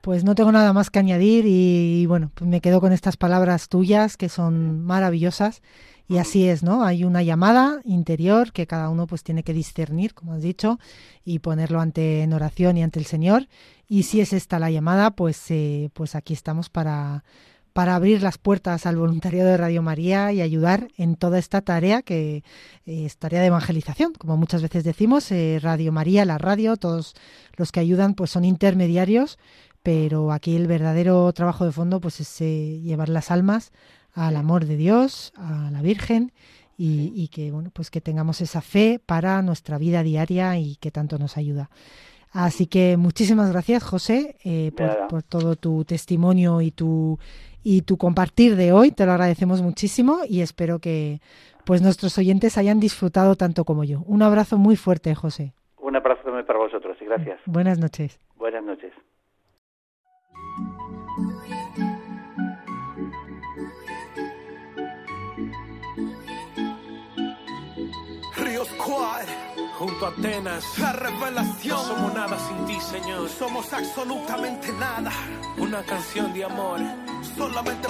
Pues no tengo nada más que añadir y, bueno, pues me quedo con estas palabras tuyas que son maravillosas y así es, ¿no? Hay una llamada interior que cada uno pues tiene que discernir, como has dicho, y ponerlo ante en oración y ante el Señor. Y si es esta la llamada, pues, eh, pues aquí estamos para, para abrir las puertas al voluntariado de Radio María y ayudar en toda esta tarea que eh, es tarea de evangelización. Como muchas veces decimos, eh, Radio María, la radio, todos los que ayudan pues son intermediarios, pero aquí el verdadero trabajo de fondo pues es llevar las almas al amor de Dios, a la Virgen y, que bueno pues que tengamos esa fe para nuestra vida diaria y que tanto nos ayuda. Así que muchísimas gracias José eh, por, todo tu testimonio y tu y tu compartir de hoy. Te lo agradecemos muchísimo y espero que pues nuestros oyentes hayan disfrutado tanto como yo. Un abrazo muy fuerte José. Un abrazo también para vosotros y gracias. Buenas noches. Buenas noches. Junto a Atenas. La revelación. somos nada sin ti, Señor. Somos absolutamente nada. Una canción de amor. Solamente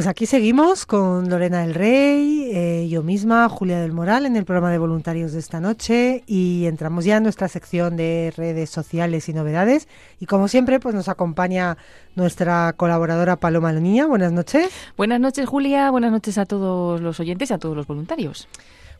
Pues aquí seguimos con Lorena del Rey, eh, yo misma, Julia del Moral, en el programa de voluntarios de esta noche y entramos ya en nuestra sección de redes sociales y novedades y como siempre pues nos acompaña nuestra colaboradora Paloma Niña. Buenas noches. Buenas noches Julia, buenas noches a todos los oyentes y a todos los voluntarios.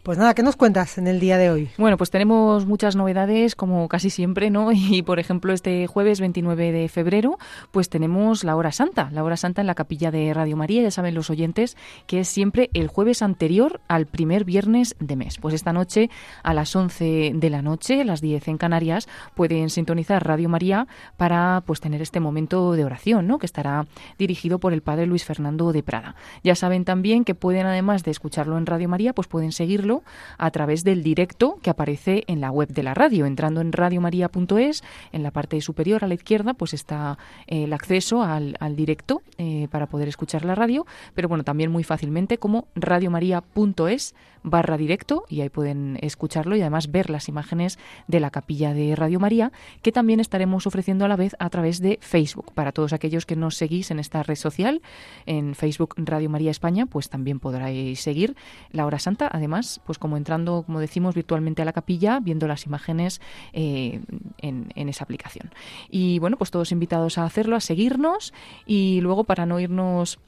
Pues nada, ¿qué nos cuentas en el día de hoy? Bueno, pues tenemos muchas novedades, como casi siempre, ¿no? [laughs] Y por ejemplo, este jueves 29 de febrero, pues tenemos la hora santa, la hora santa en la capilla de Radio María, ya saben los oyentes, que es siempre el jueves anterior al primer viernes de mes. Pues esta noche, a las 11 de la noche, las 10 en Canarias, pueden sintonizar Radio María para pues tener este momento de oración, ¿no? Que estará dirigido por el padre Luis Fernando de Prada. Ya saben también que pueden, además de escucharlo en Radio María, pues pueden seguirlo a través del directo que aparece en la web de la radio. Entrando en radiomaria.es, en la parte superior a la izquierda, pues está eh, el acceso al, directo eh, para poder escuchar la radio, pero bueno, también muy fácilmente como radiomaria.es barra directo y ahí pueden escucharlo y además ver las imágenes de la capilla de Radio María que también estaremos ofreciendo a la vez a través de Facebook. Para todos aquellos que nos seguís en esta red social, en Facebook Radio María España, pues también podréis seguir la hora santa. Además, pues como entrando, como decimos, virtualmente a la capilla, viendo las imágenes eh, en, en, esa aplicación. Y bueno, pues todos invitados a hacerlo, a seguirnos y luego para no irnos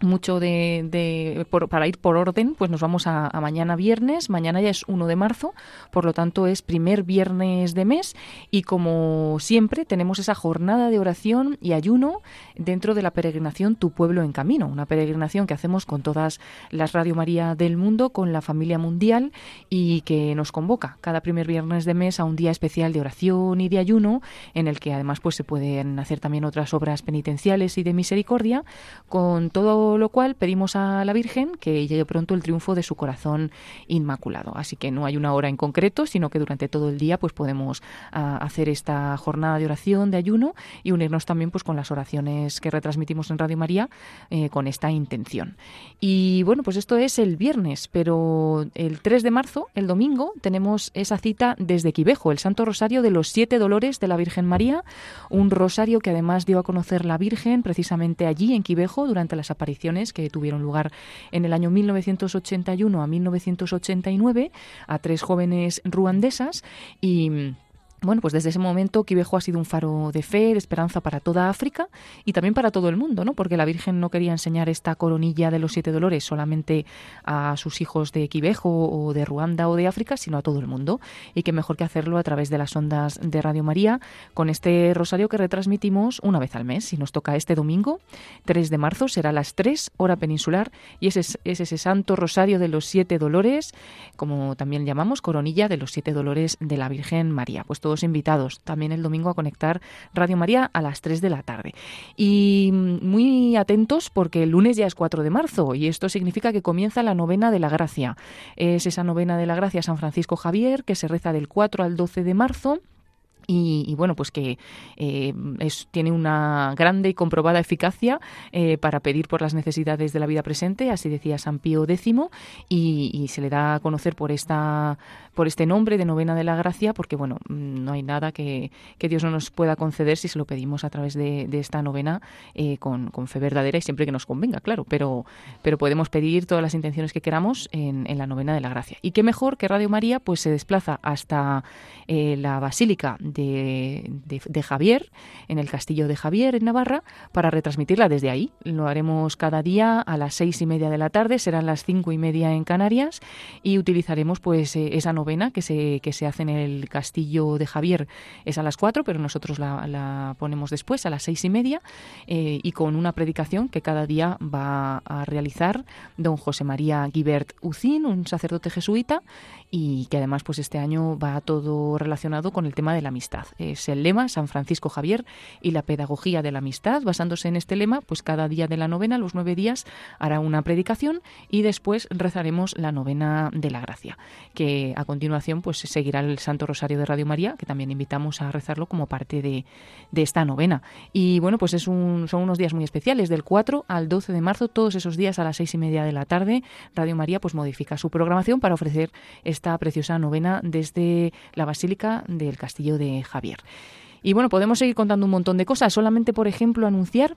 mucho de, para ir por orden, pues nos vamos a, mañana viernes. Mañana ya es 1 de marzo, por lo tanto es primer viernes de mes y como siempre tenemos esa jornada de oración y ayuno dentro de la peregrinación Tu pueblo en camino, una peregrinación que hacemos con todas las Radio María del mundo, con la familia mundial y que nos convoca cada primer viernes de mes a un día especial de oración y de ayuno en el que además pues se pueden hacer también otras obras penitenciales y de misericordia con todo lo cual, pedimos a la Virgen que llegue pronto el triunfo de su corazón inmaculado. Así que no hay una hora en concreto, sino que durante todo el día pues podemos ah, hacer esta jornada de oración, de ayuno y unirnos también pues con las oraciones que retransmitimos en Radio María eh, con esta intención. Y bueno, pues esto es el viernes, pero el 3 de marzo, el domingo, tenemos esa cita desde Quivejo, el Santo Rosario de los Siete Dolores de la Virgen María, un rosario que además dio a conocer la Virgen precisamente allí en Quivejo durante las apariciones que tuvieron lugar en el año 1981 a 1989 a tres jóvenes ruandesas y bueno, pues desde ese momento Quivejo ha sido un faro de fe, de esperanza para toda África y también para todo el mundo, ¿no? Porque la Virgen no quería enseñar esta coronilla de los siete dolores solamente a sus hijos de Quivejo o de Ruanda o de África, sino a todo el mundo. Y qué mejor que hacerlo a través de las ondas de Radio María con este rosario que retransmitimos una vez al mes. Y nos toca este domingo, 3 de marzo, será a las 3, hora peninsular, y ese es, es ese santo rosario de los siete dolores, como también llamamos, coronilla de los siete dolores de la Virgen María. Pues todos invitados también el domingo a conectar Radio María a las 3 de la tarde. Y muy atentos porque el lunes ya es 4 de marzo y esto significa que comienza la novena de la gracia. Es esa novena de la gracia San Francisco Javier que se reza del 4 al 12 de marzo y, y, bueno, pues que eh, tiene una grande y comprobada eficacia eh, para pedir por las necesidades de la vida presente, así decía San Pío X, y, se le da a conocer por esta por este nombre de novena de la gracia, porque bueno, no hay nada que, que Dios no nos pueda conceder si se lo pedimos a través de, de esta novena eh, con, fe verdadera y siempre que nos convenga, claro, pero, pero podemos pedir todas las intenciones que queramos en, en la novena de la gracia. Y qué mejor que Radio María pues se desplaza hasta la Basílica de, de, Javier, en el castillo de Javier, en Navarra, para retransmitirla desde ahí. Lo haremos cada día a las seis y media de la tarde, serán las cinco y media en Canarias, y utilizaremos pues eh, esa novena que se, que se hace en el castillo de Javier. Es a las cuatro, pero nosotros la, la, ponemos después, a las seis y media, eh, y con una predicación que cada día va a realizar don José María Guibert Ucín, un sacerdote jesuita, y que además pues este año va todo relacionado con el tema de la amistad. Es el lema San Francisco Javier y la pedagogía de la amistad. Basándose en este lema, pues cada día de la novena, los nueve días, hará una predicación y después rezaremos la novena de la gracia, que a continuación pues seguirá el Santo Rosario de Radio María, que también invitamos a rezarlo como parte de, de esta novena. Y bueno, pues es un, son unos días muy especiales, del 4 al 12 de marzo, todos esos días a las seis y media de la tarde, Radio María pues modifica su programación para ofrecer esta preciosa novena desde la Basílica del Castillo de Javier. Y bueno, podemos seguir contando un montón de cosas. Solamente, por ejemplo, anunciar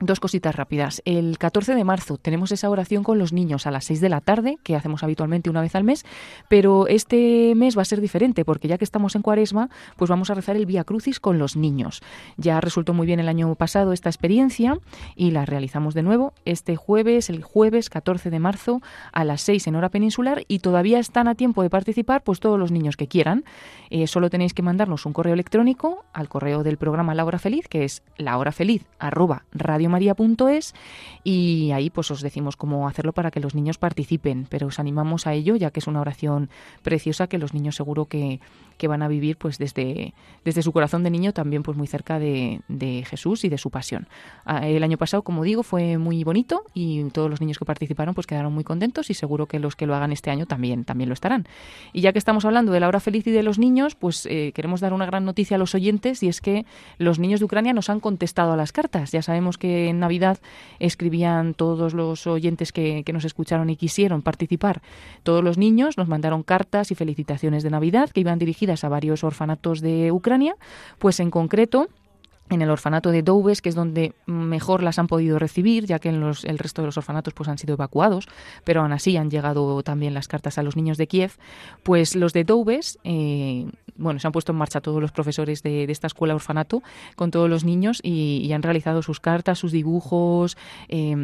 Dos cositas rápidas. El 14 de marzo tenemos esa oración con los niños a las 6 de la tarde, que hacemos habitualmente una vez al mes, pero este mes va a ser diferente porque ya que estamos en Cuaresma, pues vamos a rezar el Vía Crucis con los niños. Ya resultó muy bien el año pasado esta experiencia y la realizamos de nuevo este jueves, el jueves 14 de marzo a las 6 en hora peninsular y todavía están a tiempo de participar pues todos los niños que quieran. Eh, solo tenéis que mandarnos un correo electrónico al correo del programa La Hora Feliz, que es lahorafeliz arroba radio maría.es y ahí pues os decimos cómo hacerlo para que los niños participen, pero os animamos a ello ya que es una oración preciosa que los niños seguro que, que van a vivir pues desde, desde su corazón de niño también pues muy cerca de, de Jesús y de su pasión. Ah, el año pasado, como digo, fue muy bonito y todos los niños que participaron pues quedaron muy contentos y seguro que los que lo hagan este año también, también lo estarán. Y ya que estamos hablando de la hora feliz y de los niños, pues eh, queremos dar una gran noticia a los oyentes y es que los niños de Ucrania nos han contestado a las cartas. Ya sabemos que en Navidad escribían todos los oyentes que, que, nos escucharon y quisieron participar. Todos los niños nos mandaron cartas y felicitaciones de Navidad que iban dirigidas a varios orfanatos de Ucrania, pues en concreto en el orfanato de Doubes, que es donde mejor las han podido recibir, ya que en el resto de los orfanatos pues han sido evacuados, pero aún así han llegado también las cartas a los niños de Kiev, pues los de Doubes, eh, bueno, se han puesto en marcha todos los profesores de, esta escuela orfanato con todos los niños y, y, han realizado sus cartas, sus dibujos, eh,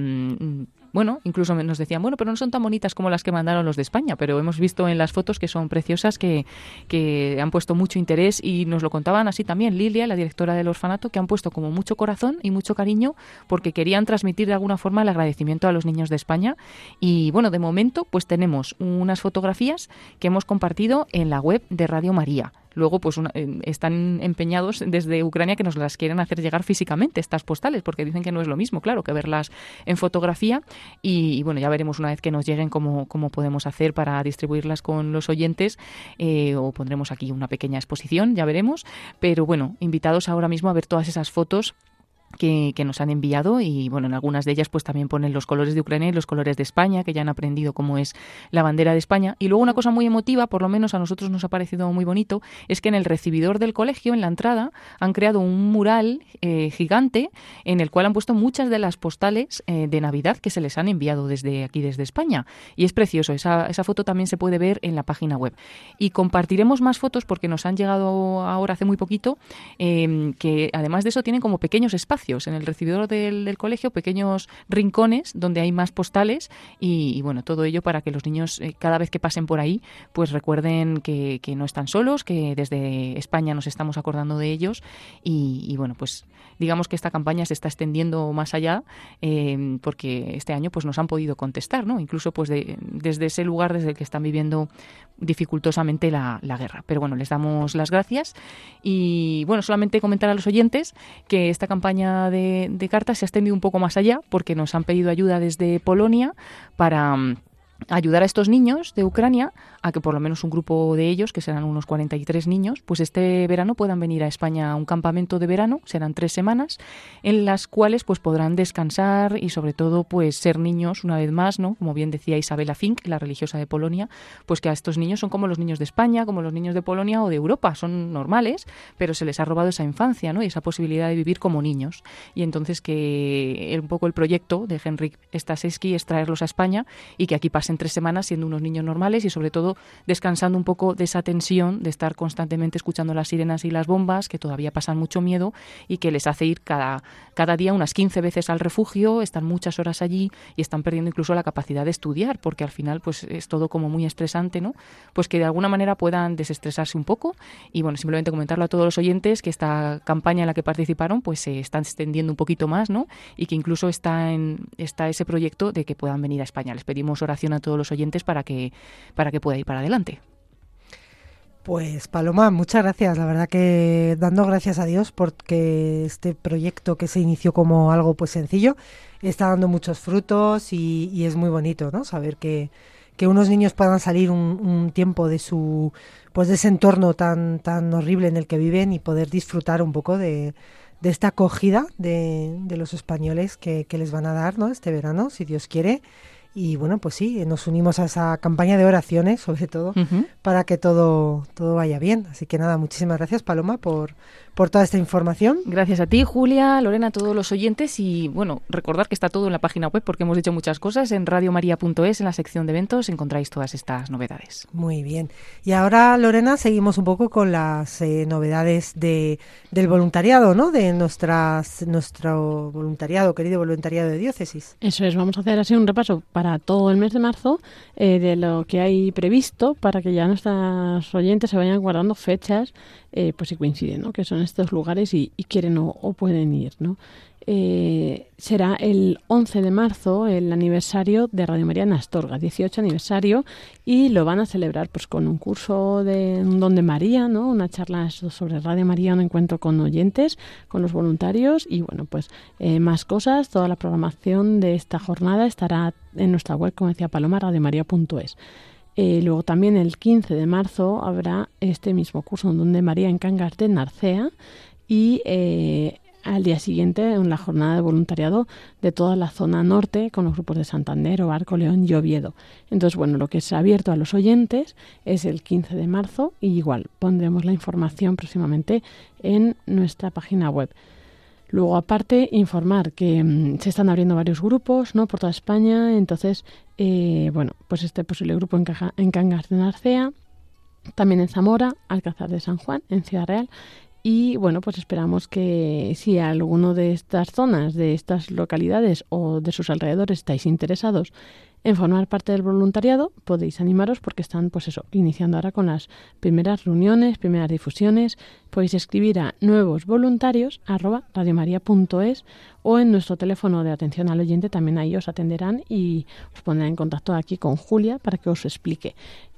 bueno, incluso nos decían, bueno, pero no son tan bonitas como las que mandaron los de España, pero hemos visto en las fotos que son preciosas, que, que han puesto mucho interés y nos lo contaban así también Lilia, la directora del orfanato, que han puesto como mucho corazón y mucho cariño porque querían transmitir de alguna forma el agradecimiento a los niños de España. Y bueno, de momento pues tenemos unas fotografías que hemos compartido en la web de Radio María luego pues eh, están empeñados desde Ucrania que nos las quieren hacer llegar físicamente estas postales, porque dicen que no es lo mismo, claro, que verlas en fotografía. Y, bueno, ya veremos una vez que nos lleguen cómo, cómo podemos hacer para distribuirlas con los oyentes eh, o pondremos aquí una pequeña exposición, ya veremos, pero bueno, invitados ahora mismo a ver todas esas fotos que, nos han enviado y bueno, en algunas de ellas pues también ponen los colores de Ucrania y los colores de España, que ya han aprendido cómo es la bandera de España. Y luego una cosa muy emotiva, por lo menos a nosotros nos ha parecido muy bonito, es que en el recibidor del colegio, en la entrada, han creado un mural eh, gigante en el cual han puesto muchas de las postales eh, de Navidad que se les han enviado desde aquí, desde España. Y es precioso, esa, esa foto también se puede ver en la página web. Y compartiremos más fotos porque nos han llegado ahora hace muy poquito, eh, que además de eso tienen como pequeños espacios en el recibidor del, colegio, pequeños rincones donde hay más postales y, bueno, todo ello para que los niños eh, cada vez que pasen por ahí pues recuerden que, no están solos, que desde España nos estamos acordando de ellos y, bueno, pues digamos que esta campaña se está extendiendo más allá eh, porque este año pues nos han podido contestar, ¿no? Incluso pues desde ese lugar desde el que están viviendo dificultosamente la, la guerra. Pero bueno, les damos las gracias y bueno, solamente comentar a los oyentes que esta campaña de, de cartas se ha extendido un poco más allá porque nos han pedido ayuda desde Polonia para mm, ayudar a estos niños de Ucrania a que por lo menos un grupo de ellos, que serán unos 43 niños, pues este verano puedan venir a España a un campamento de verano, serán tres semanas, en las cuales pues podrán descansar y sobre todo pues ser niños una vez más, ¿no? Como bien decía Isabela Fink, la religiosa de Polonia, pues que a estos niños son como los niños de España, como los niños de Polonia o de Europa, son normales, pero se les ha robado esa infancia, ¿no? Y esa posibilidad de vivir como niños. Y entonces que un poco el proyecto de Henrik Staseski es traerlos a España y que aquí pasen tres semanas siendo unos niños normales y sobre todo descansando un poco de esa tensión de estar constantemente escuchando las sirenas y las bombas, que todavía pasan mucho miedo y que les hace ir cada, cada día unas 15 veces al refugio, están muchas horas allí y están perdiendo incluso la capacidad de estudiar, porque al final pues es todo como muy estresante, ¿no? Pues que de alguna manera puedan desestresarse un poco y bueno, simplemente comentarlo a todos los oyentes que esta campaña en la que participaron pues se está extendiendo un poquito más, ¿no? Y que incluso está en está ese proyecto de que puedan venir a España. Les pedimos oración a todos los oyentes para que para que puedan y para adelante. Pues Paloma, muchas gracias. La verdad que dando gracias a Dios porque este proyecto que se inició como algo pues sencillo está dando muchos frutos y, es muy bonito, ¿no? Saber que, que unos niños puedan salir un, tiempo de su pues de ese entorno tan tan horrible en el que viven y poder disfrutar un poco de, de esta acogida de, de los españoles que, que les van a dar, ¿no? Este verano, si Dios quiere y bueno, pues sí, nos unimos a esa campaña de oraciones, sobre todo, para que todo, todo vaya bien. Así que nada, muchísimas gracias, Paloma, por, por toda esta información. Gracias a ti, Julia, Lorena, a todos los oyentes y bueno, recordar que está todo en la página web porque hemos hecho muchas cosas. En radiomaria.es, en la sección de eventos, encontráis todas estas novedades. Muy bien. Y ahora, Lorena, seguimos un poco con las eh, novedades de, del voluntariado, ¿no? De nuestras, nuestro voluntariado, querido voluntariado de diócesis. Eso es, vamos a hacer así un repaso para todo el mes de marzo eh, de lo que hay previsto para que ya nuestros oyentes se vayan guardando fechas eh, pues si coinciden, ¿no? que son estos lugares y, quieren o, pueden ir. ¿no? Eh, será el 11 de marzo el aniversario de Radio María en Astorga, 18 aniversario, y lo van a celebrar pues con un curso de un don de María, ¿no? una charla sobre Radio María, un encuentro con oyentes, con los voluntarios y bueno, pues eh, más cosas. Toda la programación de esta jornada estará en nuestra web, como decía Paloma, radiomaria.es. Eh, luego también el 15 de marzo habrá este mismo curso donde María en Cangas de Narcea y eh, al día siguiente en la jornada de voluntariado de toda la zona norte con los grupos de Santander, Barco, León y Oviedo. Entonces, bueno, lo que ha abierto a los oyentes es el 15 de marzo y igual pondremos la información próximamente en nuestra página web. Luego, aparte, informar que mm, se están abriendo varios grupos ¿no? por toda España. Entonces, eh, bueno, pues este posible grupo en, Cangas de Narcea, también en Zamora, Alcázar de San Juan, en Ciudad Real. Y bueno, pues esperamos que si alguno de estas zonas, de estas localidades o de sus alrededores estáis interesados en formar parte del voluntariado, podéis animaros porque están, pues eso, iniciando ahora con las primeras reuniones, primeras difusiones. Podéis escribir a nuevos voluntarios o en nuestro teléfono de atención al oyente también ahí os atenderán y os pondrán en contacto aquí con Julia para que os explique.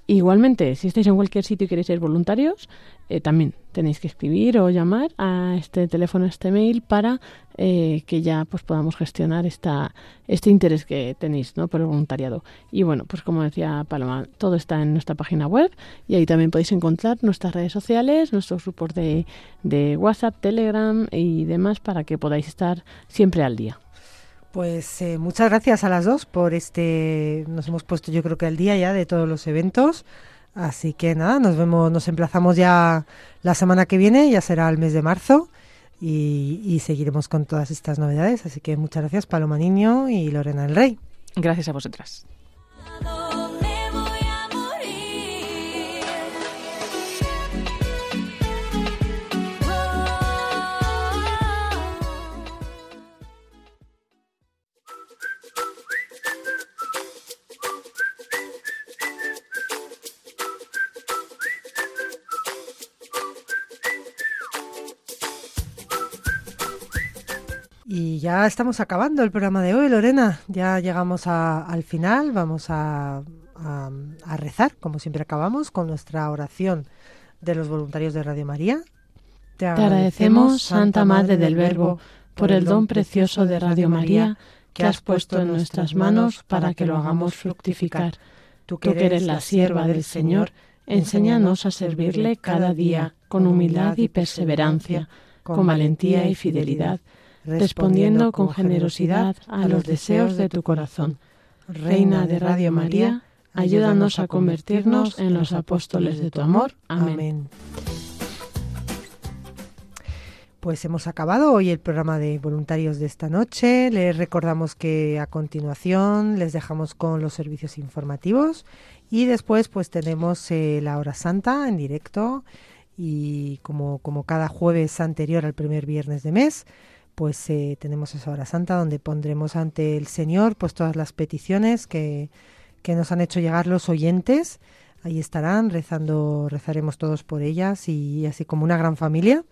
Igualmente, si estáis en cualquier sitio y queréis ser voluntarios, eh, también tenéis que escribir o llamar a este teléfono, a este mail, para eh, que ya pues podamos gestionar esta, este interés que tenéis ¿no? por el voluntariado. Y bueno, pues como decía Paloma, todo está en nuestra página web y ahí también podéis encontrar nuestras redes sociales, nuestros grupos de, de WhatsApp, Telegram y demás para que podáis estar siempre al día. Pues eh, muchas gracias a las dos por este. Nos hemos puesto, yo creo que al día ya de todos los eventos. Así que nada, nos vemos, nos emplazamos ya la semana que viene, ya será el mes de marzo. Y, seguiremos con todas estas novedades. Así que muchas gracias, Paloma Niño y Lorena del Rey. Gracias a vosotras. Ya estamos acabando el programa de hoy, Lorena. Ya llegamos a- al final. Vamos a, a- a rezar, como siempre acabamos, con nuestra oración de los voluntarios de Radio María. Te agradecemos, Santa Madre del Verbo, por el don precioso de Radio María que has puesto en nuestras manos para que lo hagamos fructificar. Tú que eres la sierva del Señor, enséñanos a servirle cada día con humildad y perseverancia, con valentía y fidelidad, respondiendo con generosidad a los deseos de tu corazón. Reina de Radio María, ayúdanos a convertirnos en los apóstoles de tu amor. Amén. Pues hemos acabado hoy el programa de voluntarios de esta noche. Les recordamos que a continuación les dejamos con los servicios informativos y después pues tenemos eh, la hora santa en directo y como, como cada jueves anterior al primer viernes de mes pues eh, tenemos esa hora santa donde pondremos ante el Señor pues todas las peticiones que, que nos han hecho llegar los oyentes. Ahí estarán rezando, rezaremos todos por ellas y así como una gran familia.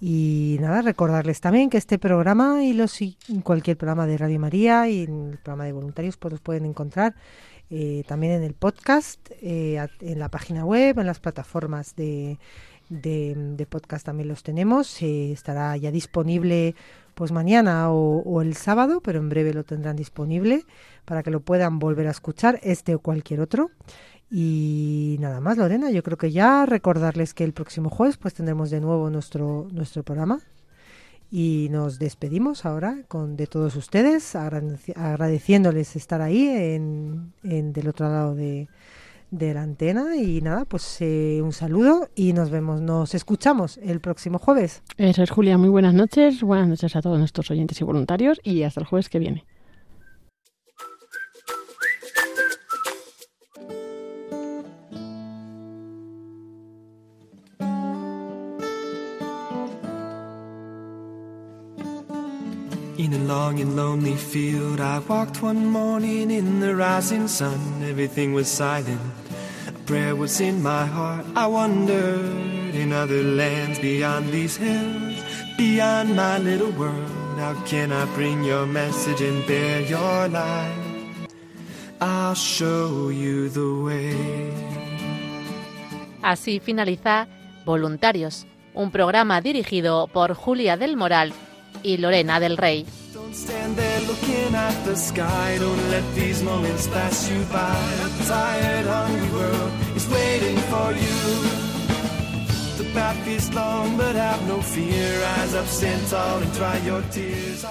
Y nada, recordarles también que este programa y los cualquier programa de Radio María y el programa de voluntarios pues los pueden encontrar eh, también en el podcast, eh, en la página web, en las plataformas de, de, podcast también los tenemos. Eh, estará ya disponible pues mañana o, o el sábado, pero en breve lo tendrán disponible para que lo puedan volver a escuchar, este o cualquier otro. Y nada más, Lorena, yo creo que ya recordarles que el próximo jueves pues tendremos de nuevo nuestro, nuestro programa y nos despedimos ahora con de todos ustedes, agradeci- agradeciéndoles estar ahí en, en del otro lado de, de la antena y nada, pues eh, un saludo y nos vemos, nos escuchamos el próximo jueves. Eso es Julia, muy buenas noches. Buenas noches a todos nuestros oyentes y voluntarios y hasta el jueves que viene. In a long and lonely field, I walked one morning in the rising sun. Everything was silent. Prayer was in my heart. I wondered in other lands beyond these hills, beyond my little world. How can I bring your message and bear your light? I'll show you the way. Así finaliza Voluntarios, un programa dirigido por Julia del Moral y Lorena del Rey. Stand there looking at the sky. Don't let these moments pass you by. A tired, hungry world is waiting for you. The path is long, but have no fear. Rise up, stand tall, and dry your tears.